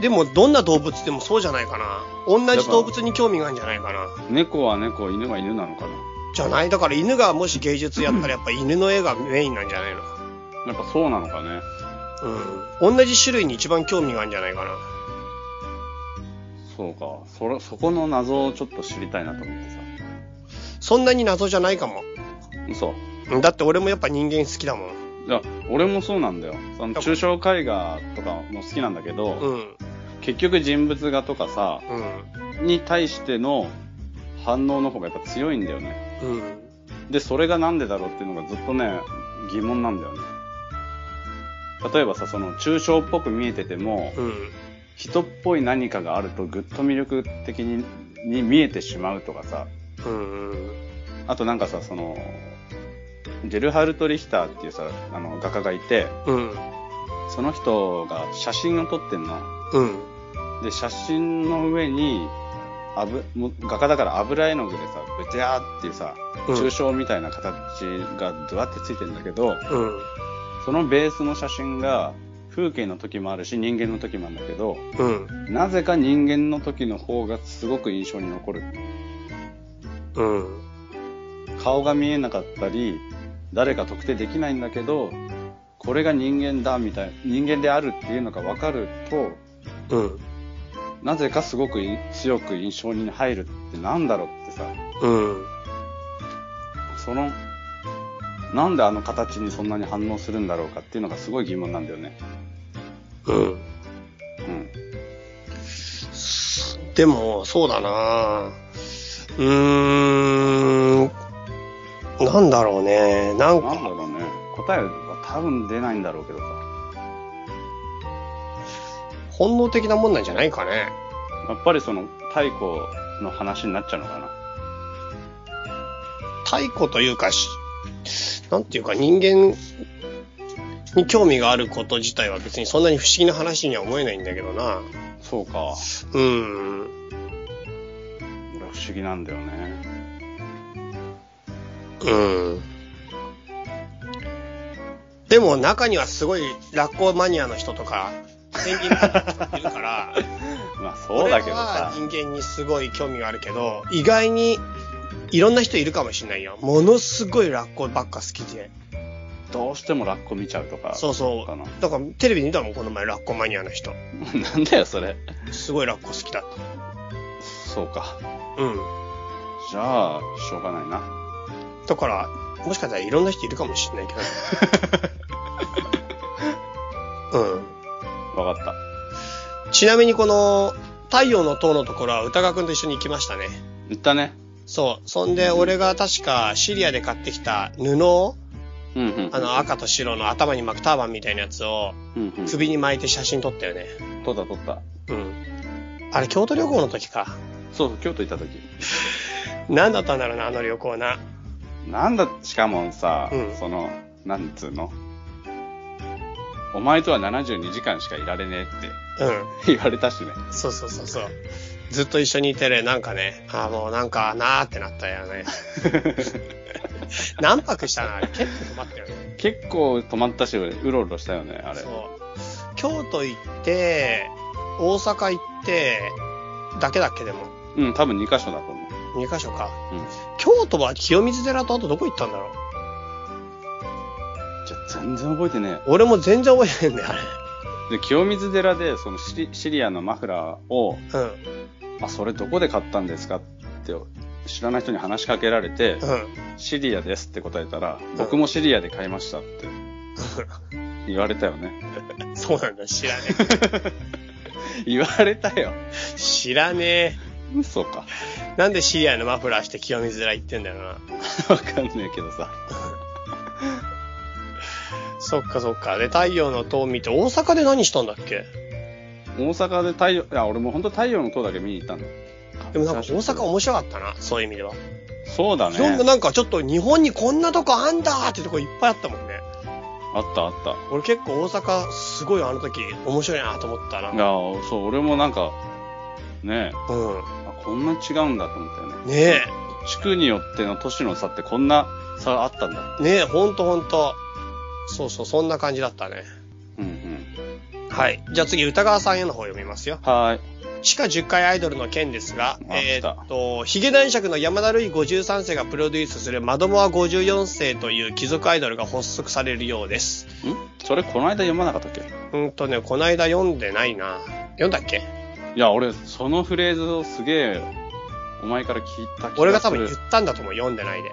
でも、どんな動物でもそうじゃないかな。同じ動物に興味があるんじゃないかな。猫は猫、犬は犬なのかなじゃないだから犬がもし芸術やったらやっぱ犬の絵がメインなんじゃないの？やっぱそうなのかね。うん。同じ種類に一番興味があるんじゃないかな。そうか。それ、そこの謎をちょっと知りたいなと思ってさ。そんなに謎じゃないかも。嘘。うんだって俺もやっぱ人間好きだもん。いや、俺もそうなんだよ。その抽象絵画とかも好きなんだけど、うん。結局人物画とかさ、うん。に対しての反応の方がやっぱ強いんだよね。うん。で、それがなんでだろうっていうのがずっとね、疑問なんだよね。例えばさ、その抽象っぽく見えてても、うん。人っぽい何かがあるとぐっと魅力的にに見えてしまうとかさ、うん。うん。あとなんかさ、その、ゲルハルト・リヒターっていうさ、あの画家がいて、うん。その人が写真を撮ってんの。うん。で、写真の上に、あぶも画家だから油絵の具でさ、ブチャーっていうさ、うん抽象みたいな形がドワってついてるんだけど、うん。そのベースの写真が風景の時もあるし人間の時もあるんだけど、うん。なぜか人間の時の方がすごく印象に残る。うん。顔が見えなかったり、誰か特定できないんだけど、これが人間だみたい、人間であるっていうのが分かると、うん。なぜかすごくい強く印象に入るってなんだろうってさ、うん。その、なんであの形にそんなに反応するんだろうかっていうのがすごい疑問なんだよね。うん。うん。でも、そうだなうーん。なんだろうね。なんか、なんだろうね。答えは多分出ないんだろうけどさ。本能的なもんなんじゃないかね。やっぱりその太古の話になっちゃうのかな。太古というかし、なんていうか人間に興味があること自体は別にそんなに不思議な話には思えないんだけどな。そうか。うん。俺不思議なんだよね。うん。でも中にはすごいラッコマニアの人とか、ペンギンいるから、まあそうだけどさ。人間にすごい興味があるけど、意外にいろんな人いるかもしれないよ。ものすごいラッコばっか好きで。どうしてもラッコ見ちゃうとか。そうそう。だからテレビで見たもん、この前ラッコマニアの人。なんだよ、それ。すごいラッコ好きだっそうか。た。うん。じゃあ、しょうがないな。だから、もしかしたらいろんな人いるかもしれないけど。うん。わかった。ちなみにこの、太陽の塔のところは歌川くんと一緒に行きましたね。言ったね。そう。そんで、俺が確かシリアで買ってきた布を、うんうん。あの赤と白の頭に巻くターバンみたいなやつをうんうん。首に巻いて写真撮ったよね。撮った撮った。うん。あれ、京都旅行の時か。そうそう、京都行った時。何だったんだろうな、あの旅行な。なんだ、しかもさ、うんその、なんつうの？お前とは72時間しかいられねえってうん。言われたしね。そうそうそうそう。ずっと一緒にいてね、なんかね、ああ、もうなんかなーってなったよね。何泊したのあれ？結構泊まったよね。結構止まったし、うろうろしたよね、あれそう。。京都行って、大阪行って、だけだっけでも。うん、多分2カ所だと思う。2カ所か。うん。京都は清水寺とあとどこ行ったんだろう？全然覚えてね俺も全然覚えてないんだよ、あれ。え。で、清水寺で、そのシリシリアのマフラーを、うん。あ、それどこで買ったんですかって、知らない人に話しかけられて、うん。シリアですって答えたら、僕もシリアで買いましたって言われたよね。そうなんだ、知らね 言われたよ。え。知らねえ。嘘か。なんでシリアのマフラーして清水寺行ってんだよな。わかんねえけどさ。そっかそっか。で、太陽の塔見て、大阪で何したんだっけ？大阪で太陽、いや、俺も本当太陽の塔だけ見に行ったんだ。でもなんか大阪面白かったな、そういう意味では。そうだね。いろんななんかちょっと日本にこんなとこあんだーってとこいっぱいあったもんね。あったあった。俺結構大阪すごいあの時面白いなと思ったな。いや、そう、俺もなんか、ねえ、うあこんな違うんだと思ったよね。ん。ね地区によっての都市の差ってこんな差あったんだ。え。ねえ、ほんとほんと。そうそう、そんな感じだったね。うんうん。はい。じゃあ次、歌川さんへの方読みますよ。はーい。地下10階アイドルの件ですが、あえーっと、ヒゲ男爵の山田るい53世がプロデュースするマドモア54世という貴族アイドルが発足されるようです。ん？それこの間読まなかったっけ？うんとね、こないだ読んでないな。読んだっけ？いや、俺、そのフレーズをすげえ、お前から聞いた気がする。俺が多分言ったんだと思う、読んでないで。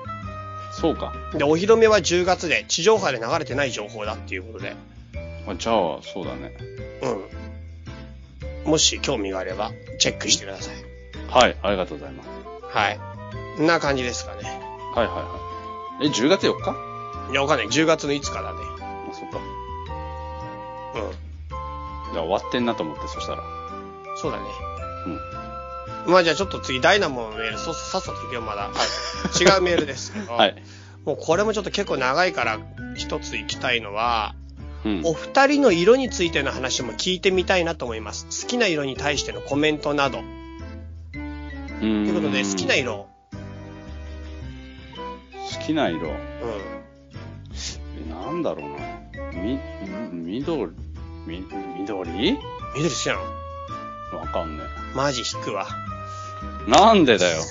そうか。で、お披露目は10月で、地上波で流れてない情報だっていうことで。あじゃあ、そうだね。うん。もし興味があれば、チェックしてください。はい、ありがとうございます。はい。こんな感じですかね。はいはいはい。え、10月4日？いや、わかんない。10月の5日だね。あ、そっか。うん。じゃあ終わってんなと思って、そしたら。そうだね。うん。まあじゃあちょっと次、ダイナモのメール、そさっさと行くよ、まだ。はい。違うメールです けど。はい。もうこれもちょっと結構長いから、一つ行きたいのは、うん。お二人の色についての話も聞いてみたいなと思います。好きな色に対してのコメントなど。とということで、好きな色。好きな色。うん。え、なんだろうな。み、み、緑、み、緑？緑好きなの？わかんねマジ引くわ。え。なんでだよ。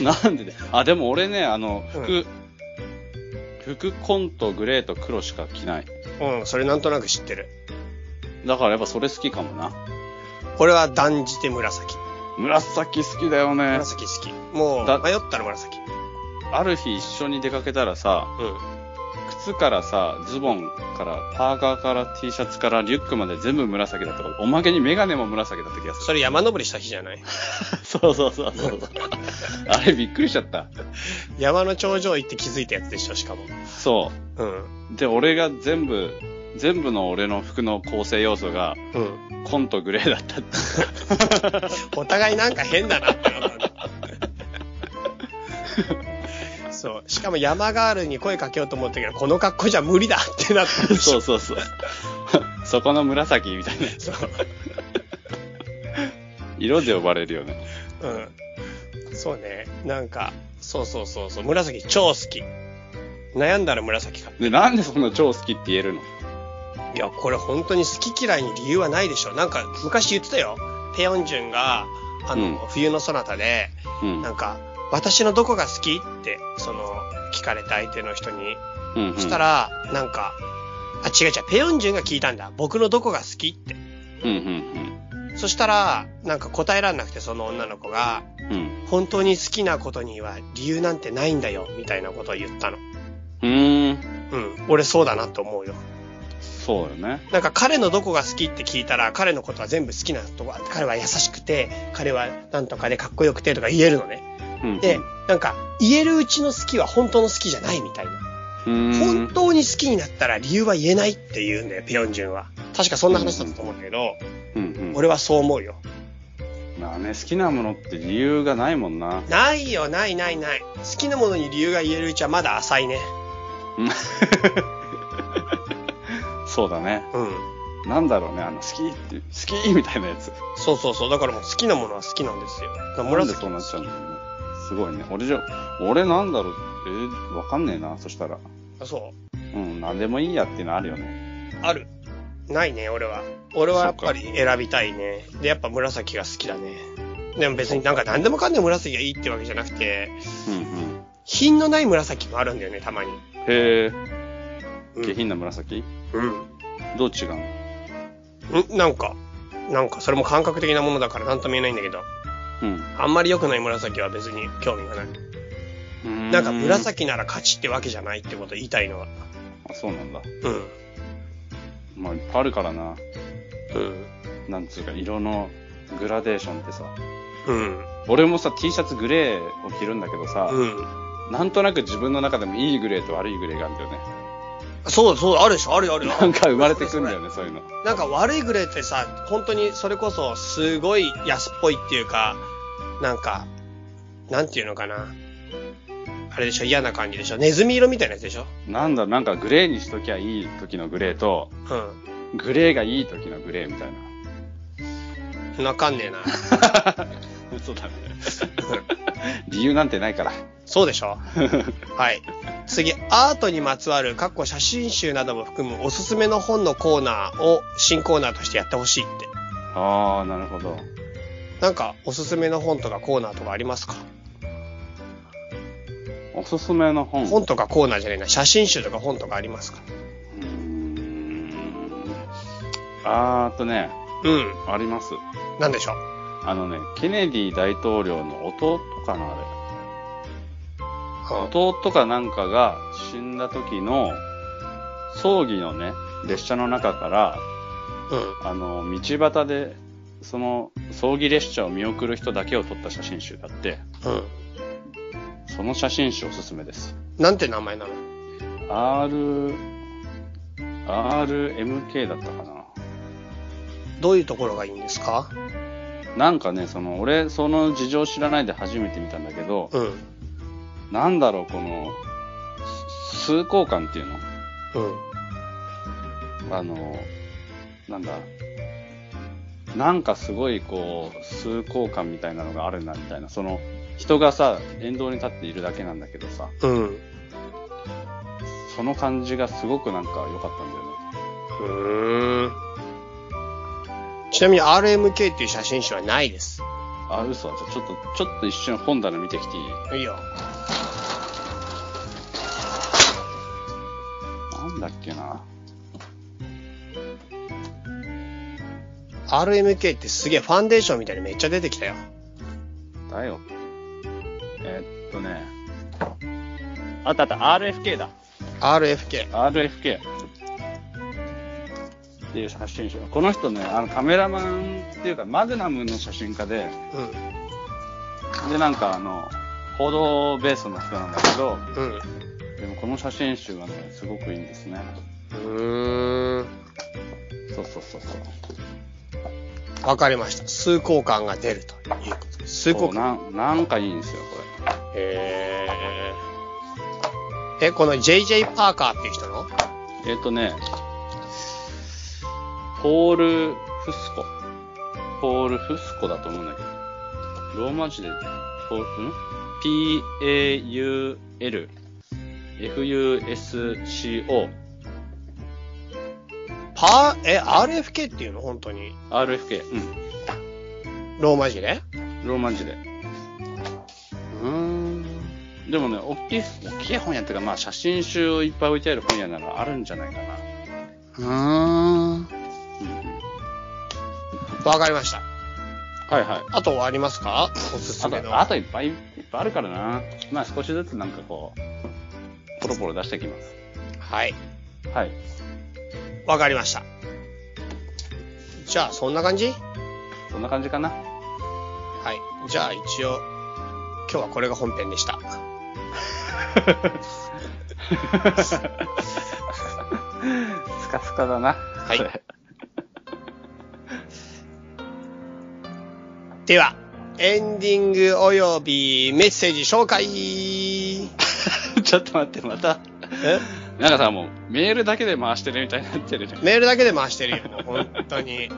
なんでだよ。あ、でも俺ね、あの、服、服コントグレーと黒しか着ない。うん、それなんとなく知ってる。だからやっぱそれ好きかもな。俺は断じて紫。紫好きだよね。紫好き。もだう、迷ったら紫。ある日一緒に出かけたらさ、うん。靴からさ、ズボンから、パーカーから T シャツからリュックまで全部紫だったから、おまけにメガネも紫だった気がする。それ山登りした日じゃない？そうそうそうそう。あれびっくりしちゃった。山の頂上行って気づいたやつでしょ、しかも。そうん。う。で、俺が全部、全部の俺の服の構成要素が、うん。コントグレーだったって。お互いなんか変だなって思った。そう。しかも山ガールに声かけようと思ったけど、この格好じゃ無理だってなった。そうそうそう。そこの紫みたいな。そう。色で呼ばれるよね。うん。そうね。なんか、そうそうそうそう。紫超好き。悩んだら紫か。で、なんでそんな超好きって言えるの？いや、これ本当に好き嫌いに理由はないでしょ。なんか、昔言ってたよ。ペヨンジュンが、あの、うん冬のソナタで、うん。なんか、私のどこが好き？って、その、聞かれた相手の人に。うんうんそした、ら、なんか、あ、違う違う、ペヨンジュンが聞いたんだ。僕のどこが好き？って。うんうんそしたら、なんか答えらんなくて、その女の子が、うん。うん。本当に好きなことには理由なんてないんだよ、みたいなことを言ったの。うーん。うん。俺そうだなと思うよ。そうよね。なんか彼のどこが好きって聞いたら、彼のことは全部好きなとこ、彼は優しくて、彼はなんとかでかっこよくてとか言えるのね。うん。で、なんか、言えるうちの好きは本当の好きじゃないみたいな。本当に好きになったら理由は言えないって言うんだよ、ペヨンジュンは。確かそんな話だったと思うんだけど、うんうん。俺はそう思うよ。まあね、好きなものって理由がないもんな。ないよ、ないないない。好きなものに理由が言えるうちはまだ浅いね。そうだね。うん。なんだろうね、あの、好きって、好きみたいなやつ。そうそうそう。だからもう好きなものは好きなんですよ。だからなんで紫そうなっちゃうんだろうね。すごいね。俺じゃ、俺なんだろう、えーわかんねえな、そしたら。あそうん、なんでもいいやっていうのあるよね。う。ある。ないね、俺は。俺はやっぱり選びたいね。で、やっぱ紫が好きだね。でも別になんか何でもかんでも紫がいいってわけじゃなくて、うんうん。品のない紫もあるんだよね、たまに。へえ、うん下品な紫？うん。どう違うの？ん？なんか、なんかそれも感覚的なものだから何とも言えないんだけど、うん。あんまり良くない紫は別に興味がない。なんか紫なら勝ちってわけじゃないってこと言いたいのは。あ、そうなんだ。うん。まあ、いっぱいあるからな。うん。なんつうか、色のグラデーションってさ。うん。俺もさ、T シャツグレーを着るんだけどさ、うん。なんとなく自分の中でもいいグレーと悪いグレーがあるんだよね。そうそう、あるでしょ、あるよあるよ。なんか生まれてくんだよね、そういうの。なんか悪いグレーってさ、本当にそれこそすごい安っぽいっていうか、なんか、なんていうのかな。あれでしょ、嫌な感じでしょ。ネズミ色みたいなやつでしょ。なんだ、なんかグレーにしときゃいい時のグレーと、うグレーがいい時のグレーみたいな。ん。わかんねえな。そうだね。理由なんてないから。そうでしょ はい。次、アートにまつわる、かっこ写真集なども含むおすすめの本のコーナーを新コーナーとしてやってほしいって。ああ、なるほど。なんか、おすすめの本とかコーナーとかありますか？おすすめの本。本とかコーナーじゃねえな。写真集とか本とかありますか？うーあーっとね、うん。あります。なんでしょう？あのね、ケネディ大統領の弟かな、あれ。弟かなんかが死んだ時の葬儀のね、列車の中から、うん。あの、道端で、その葬儀列車を見送る人だけを撮った写真集があって、うん。その写真集おすすめです。なんて名前なの？R、RMK だったかな。どういうところがいいんですか？なんかね、その、俺、その事情知らないで初めて見たんだけど、うん。なんだろう、この、す崇高感っていうの？うん。あの、なんだ、なんかすごいこう、崇高感みたいなのがあるな、みたいな。その、人がさ、沿道に立っているだけなんだけどさ、うん。その感じがすごくなんか良かったんだよね。うーん。ちなみに RMK っていう写真集はないです。あ、嘘。じゃあちょっと、ちょっと一瞬本棚見てきていい？いいよ。なんだっけな。RMK ってすげえファンデーションみたいにめっちゃ出てきたよ。だよ。えーっとね。あったあった、RFK だ。RFK。RFK。っていう写真集。この人ね、あのカメラマンっていうか、マグナムの写真家で、うで、なんかあの、報道ベースの人なんだけど、ん。うん。でもこの写真集がね、すごくいいんですね。うーん。そうそうそうそう。わかりました。崇高感が出るということです。崇高感。なんなんかいいんですよ、こへー。え、この JJ パーカーっていう人の？れ。えっ、とね、ポール・フスコ。ポール・フスコだと思うんだけど。ローマ字で、ポール、ん ?P-A-U-L、F-U-S-C-O、パー、え、RFK っていうの？本当に。RFK。ローマ字で？うん。ローマ字で。うーん。でもね、大きい、大きい本屋っていうか、まあ写真集をいっぱい置いてある本屋ならあるんじゃないかな。うーん。うん。わかりました。はいはい。あとはありますか？おすすあめの。と、あといっぱいいっぱいあるからな。まあ少しずつなんかこう、ポロポロ出してきます。はい。はい。わかりました。じゃあ、そんな感じ？そんな感じかな。はい。じゃあ、一応、今日はこれが本編でした。スカスカだな。はいでは、エンディングおよびメッセージ紹介 ちょっと待って、また。え？なんかさ、もう、メールだけで回してるみたいになってるね。メールだけで回してるよ、もう本当に。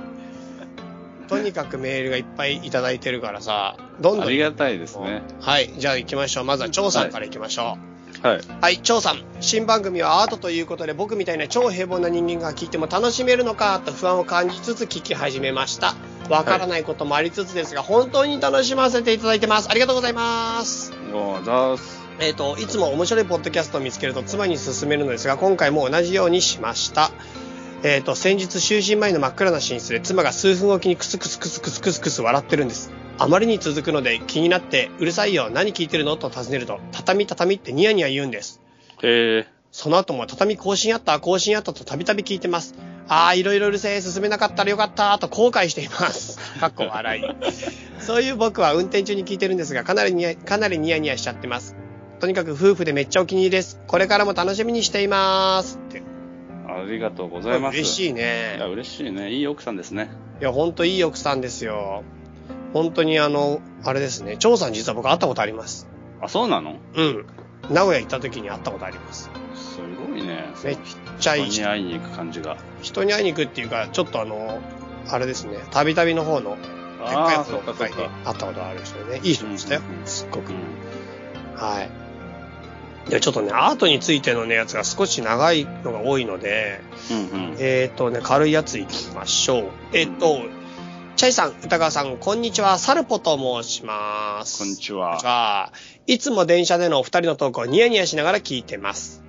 とにかくメールがいっぱいいただいてるからさ、どんどん。ありがたいですね。はい、じゃあ行きましょう。まずは、張さんから行きましょう。はい。はい、張さん。新番組はアートということで、僕みたいな超平凡な人間が聞いても楽しめるのかと不安を感じつつ聞き始めました。わからないこともありつつですが、本当に楽しませていただいてます。ありがとうございます。おー、ざーす。えっ、と、いつも面白いポッドキャストを見つけると妻に勧めるのですが、今回も同じようにしました。えっ、と、先日就寝前の真っ暗な寝室で妻が数分おきにクスクスクスクスクスクス笑ってるんです。あまりに続くので気になって、うるさいよ、何聞いてるの？と尋ねると、畳畳ってニヤニヤ言うんです。へえ。その後も畳更新あった、更新あったとたびたび聞いてます。あー、いろいろうるせえ、進めなかったらよかった、と後悔しています。かっこ笑い。そういう僕は運転中に聞いてるんですが、かなりニヤ、かなりニヤニヤしちゃってます。とにかく夫婦でめっちゃお気に入りです。これからも楽しみにしています。って。ありがとうございます。嬉しいいねや、。嬉しいね。いい奥さんですね。いや、ほんといい奥さんですよ。本当にあの、あれですね。張さん実は僕会ったことあります。あ、そうなの？うん。名古屋行った時に会ったことあります。すごいね。めっちゃいい人に会いに行く感じが。人に会いに行くっていうか、ちょっとあの、あれですね、たびたびの方の、でっかそうか会にか。会ったことある人でね、いい人でしたよすっごく。うんはい。で、ちょっとね、アートについてのね、やつが少し長いのが多いので、うんうん。えっ、とね、軽いやついきましょう。えっ、と、チャイさん、歌川さん、こんにちは。サルポと申します。こんにちは。はいつも電車でのお二人のトークをニヤニヤしながら聞いてます。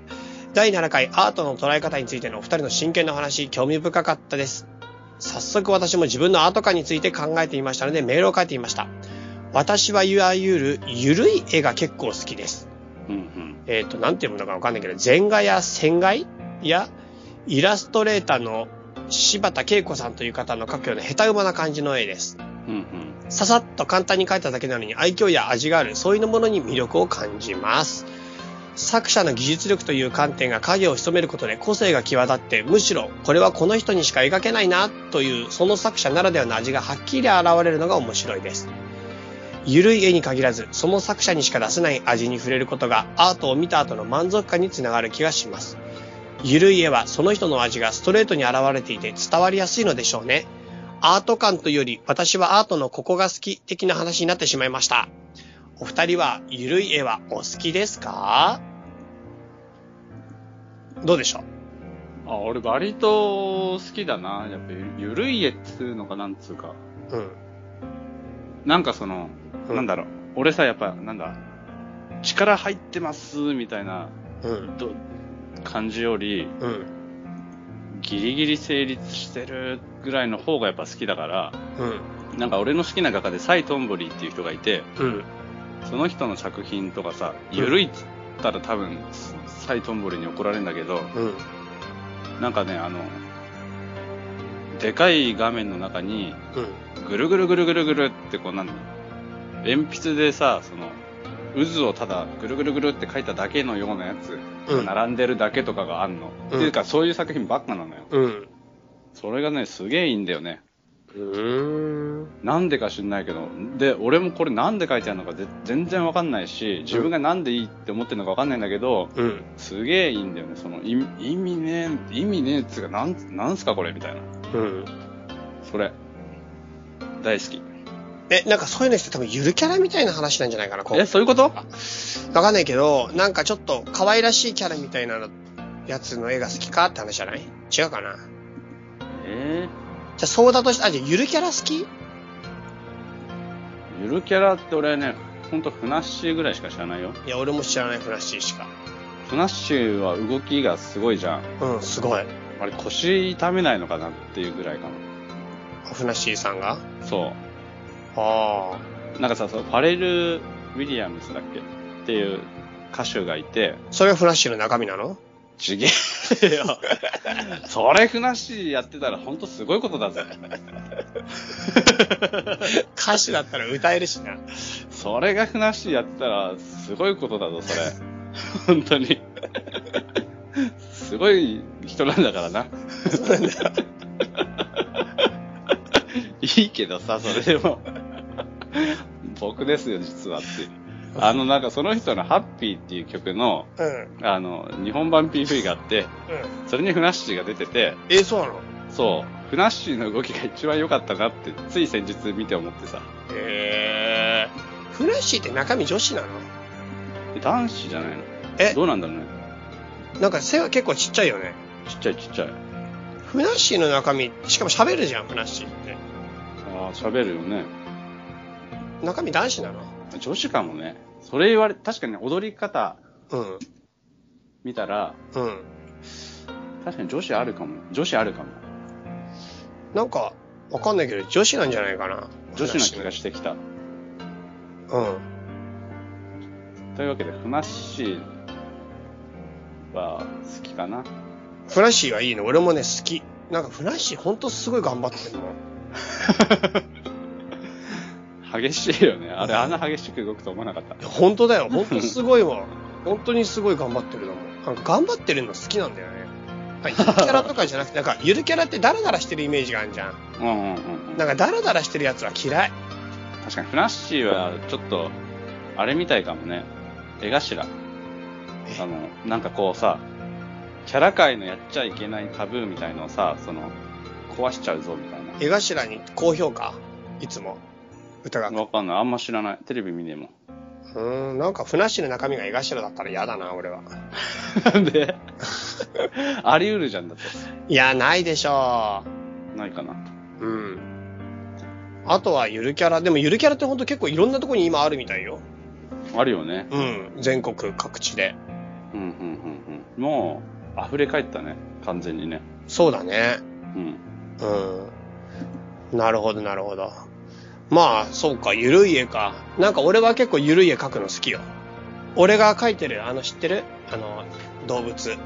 第7回アートの捉え方についてのお二人の真剣なお話、興味深かったです。早速私も自分のアート感について考えてみましたのでメールを書いてみました。私はいわゆるゆるい絵が結構好きです。うんうん。えっ、と、なんていうものかわかんないけど、全画や線画やイラストレーターの柴田恵子さんという方の描くような下手馬な感じの絵です。うんうん。ささっと簡単に描いただけなのに愛嬌や味がある、そういうものに魅力を感じます。作者の技術力という観点が影を潜めることで個性が際立って、むしろこれはこの人にしか描けないなというその作者ならではの味がはっきり現れるのが面白いです。ゆるい絵に限らず、その作者にしか出せない味に触れることがアートを見た後の満足感につながる気がします。ゆるい絵はその人の味がストレートに現れていて伝わりやすいのでしょうね。アート感というより私はアートのここが好き的な話になってしまいました。お二人はゆるい絵はお好きですか？どうでしょあ、俺割と好きだな。やっぱゆゆるい絵っつうのかなんつうか。ううん。なんかその、うんなんだろう。俺さ、やっぱ、なんだ、力入ってます、みたいな、うん。ど感じより、うん。ギリギリ成立してるぐらいの方がやっぱ好きだから、うん。なんか俺の好きな画家でサイ・トンボリーっていう人がいて、うん。その人の作品とかさ、ゆるいっつったら多分、サイ・トンボリーに怒られるんだけど、うん。なんかね、あの、でかい画面の中に、うん。ぐるぐるぐるぐるぐるってこうなんだ鉛筆でさ、その、渦をただぐるぐるぐるって書いただけのようなやつ、うん並んでるだけとかがあんの。うんっていうか、そういう作品ばっかなのよ。うん。それがね、すげえいいんだよね。なんでか知んないけど。で、俺もこれなんで書いてあるのかぜ全然わかんないし、自分がなんでいいって思ってるのかわかんないんだけど、うん。すげえいいんだよね。その、意味意味ねえ、意味ねえっつうか、なん、なんすかこれみたいな。うん。それ。大好き。え、なんかそういうのって多分ゆるキャラみたいな話なんじゃないかな、こうえ、そういうこと？わかんないけど、なんかちょっと可愛らしいキャラみたいなやつの絵が好きかって話じゃない？違うかな？えじゃあそうだとして、あ、じゃあゆるキャラ好き？ー、ゆるキャラって俺ね、ほんとふなっしーぐらいしか知らないよ。いや、俺も知らないフラッシーしか。ふなっしーは動きがすごいじゃん。うん、すごい。あれ腰痛めないのかなっていうぐらいかフナッシーさんが？な。そあう。なんかさ、そうファレル・ウィリアムスだっけっていう歌手がいて、あ。それがフラッシーの中身なの？ちげえよ。それふなっしーやってたらほんとすごいことだぜ。歌手だったら歌えるしな。それがふなっしーやってたらすごいことだぞ、それ。本当に。すごい人なんだからな。そうなんだよ。いいけどさ、それでも。僕ですよ、実はって。あの、なんかその人のハッピーっていう曲の、うん。あの、日本版 PV があって、うん。それにフナッシーが出てて、え、そうなの？そう、フナッシーの動きが一番良かったなって、つい先日見て思ってさ。へえ。フラッシーって中身女子なの？え男子じゃないの？えどうなんだろうね。なんか背が結構ちっちゃいよね。ちっちゃいちっちゃい。フナッシーの中身、しかも喋るじゃん、フナッシーって。ああ、喋るよね。中身男子なの？女子かもね。それ言われ、確かに踊り方うん。見たら、うん。確かに女子あるかも。女子あるかも。なんか、わかんないけど、女子なんじゃないかな。女子な気がしてきた。うん。というわけで、ふなっしーは好きかな。フラッシーはいいの？俺もね、好き。なんかフラッシーほんとすごい頑張ってんの。激しいよね。あれ、あんな激しく動くと思わなかったい。や本当だよ。本当すごいわ。本当にすごい頑張ってるのもん。なんか頑張ってるの好きなんだよね。ゆるキャラとかじゃなくて、なんかゆるキャラってダラダラしてるイメージがあるじゃん。うんうんうんうん。なんかダラダラしてるやつは嫌い。確かに、ふなっしーはちょっと、あれみたいかもね。絵頭。あの、なんかこうさ、キャラ界のやっちゃいけないタブーみたいのをさ、その、壊しちゃうぞみたいな。絵頭に高評価？いつも。歌が。わかんない。あんま知らない。テレビ見ねえもん。うーん、なんかフナッシーの中身が絵頭だったら嫌だな、俺は。なんで？あり得るじゃんだって。いや、ないでしょないかな。う。うん。あとはゆるキャラ。でもゆるキャラってほんと結構いろんなとこに今あるみたいよ。あるよね。うん。全国各地で。うん、うん、うん、うん。もう、溢れ返ったね。完全にね。そうだね。うん。うん。なるほど、なるほど。まあ、そうか、ゆるい絵か。なんか俺は結構ゆるい絵描くの好きよ。俺が描いてる、あの、知ってる？あの、動物。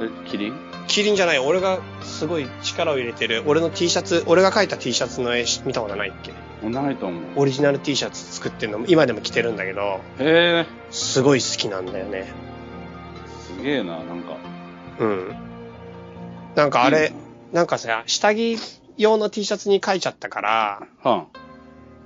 え、キリン？キリンじゃない、俺がすごい力を入れてる、俺の T シャツ、俺が描いた T シャツの絵見たことないっけ？ないと思う。オリジナル T シャツ作ってんの、今でも着てるんだけど、へえ、すごい好きなんだよね。すげえな、なんか。うん。なんかあれなんかさ、下着用の T シャツに描いちゃったから、は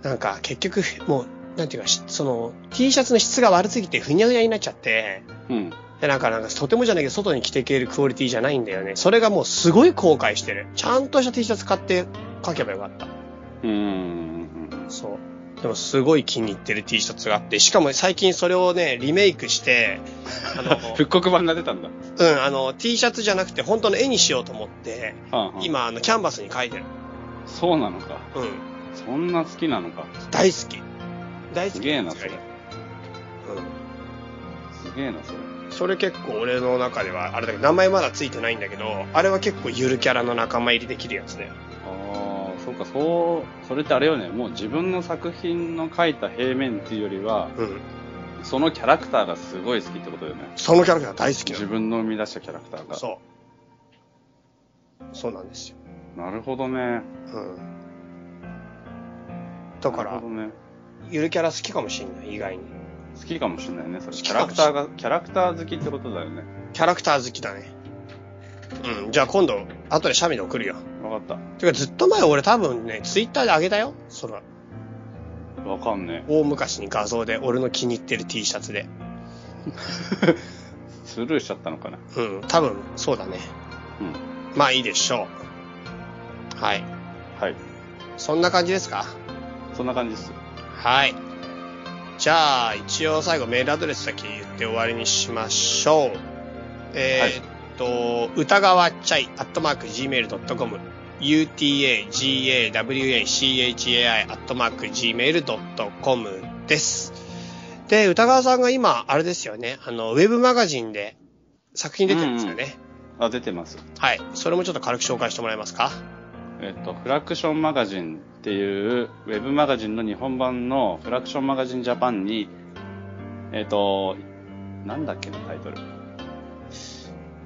なんか結局、もう、なんていうか、しその、T シャツの質が悪すぎてふにゃふにゃになっちゃって、ん。うん。で、なんか、なんか、とてもじゃないけど、外に着ていけるクオリティじゃないんだよね。それがもうすごい後悔してる。ちゃんとした T シャツ買って書けばよかった。うん。そう。でもすごい気に入ってる T シャツがあって、しかも最近それをね、リメイクして、あの、復刻版が出たん。だ。うん、あの、T シャツじゃなくて本当の絵にしようと思って、はあはあ、今、あの、キャンバスに書いてる。そうなのか。うん。そん。な好きなのか。大好き。大好き。すげえな、それ。うん。すげえな、それ。それ結構俺の中では、あれだけど、名前まだついてないんだけど、あれは結構ゆるキャラの仲間入りできるやつだよ。ああ、そうか、そう、それってあれよね、もう自分の作品の描いた平面っていうよりは、うん。そのキャラクターがすごい好きってことだよね。そのキャラクター大好きな自の。分の生み出したキャラクターが。そう。そうなんですよ。なるほどね。うん。だからね。ゆるキャラ好きかもしんない、意外に。好きかもしれないね、それ。キャラクターが、キャラクター好きってことだよね。キャラクター好きだね。うん。じゃあ今度、後でシャミで送るよ。わかった。てかずっと前俺多分ね、ツイッターであげたよ。その、わかんね大昔に画像で俺の気に入ってる T シャツで。え。スルーしちゃったのかな。うん。多分、そうだね。うん。まあいいでしょう。はい。はい。そんな感じですか？そんな感じです。はい。じゃあ、一応最後メールアドレスだけ言って終わりにしましょう。えーっと、歌川チャイ、アットマーク、gmail.com、utagawachai、アットマーク、gmail.com です。で、歌川さんが今、あれですよね、あの、ウェブマガジンで作品出てるんですよね。あ、出てます。はい。それもちょっと軽く紹介してもらえますか？えっと、フラクションマガジンっていう、ウェブマガジンの日本版のフラクションマガジンジャパンに、えっと、なんだっけな、タイトル。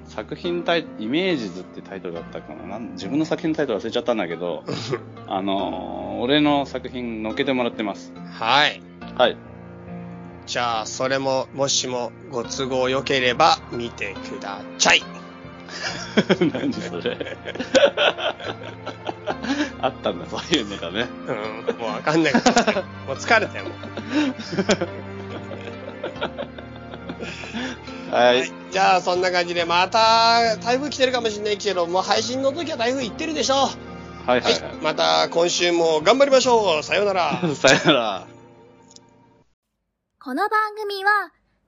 作品タイイメージズってタイトルだったかななん自分の作品のタイトル忘れちゃったんだけど、あのー俺の作品載っけてもらってます。はい。はい。じゃあ、それも、もしもご都合良ければ見てください。何それ。あったんだ、そういうネタね。うん、もうわかんないから。もう疲れたよ、も う。はい。じゃあ、そんな感じで、また、台風来てるかもしれないけど、もう配信の時は台風行ってるでしょう。はいはいはい。また、今週も頑張りましょう。さようなら。はい。さよなら。この番組は、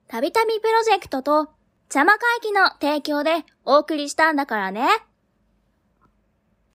たびたびプロジェクトと、邪魔会議の提供でお送りしたんだからね。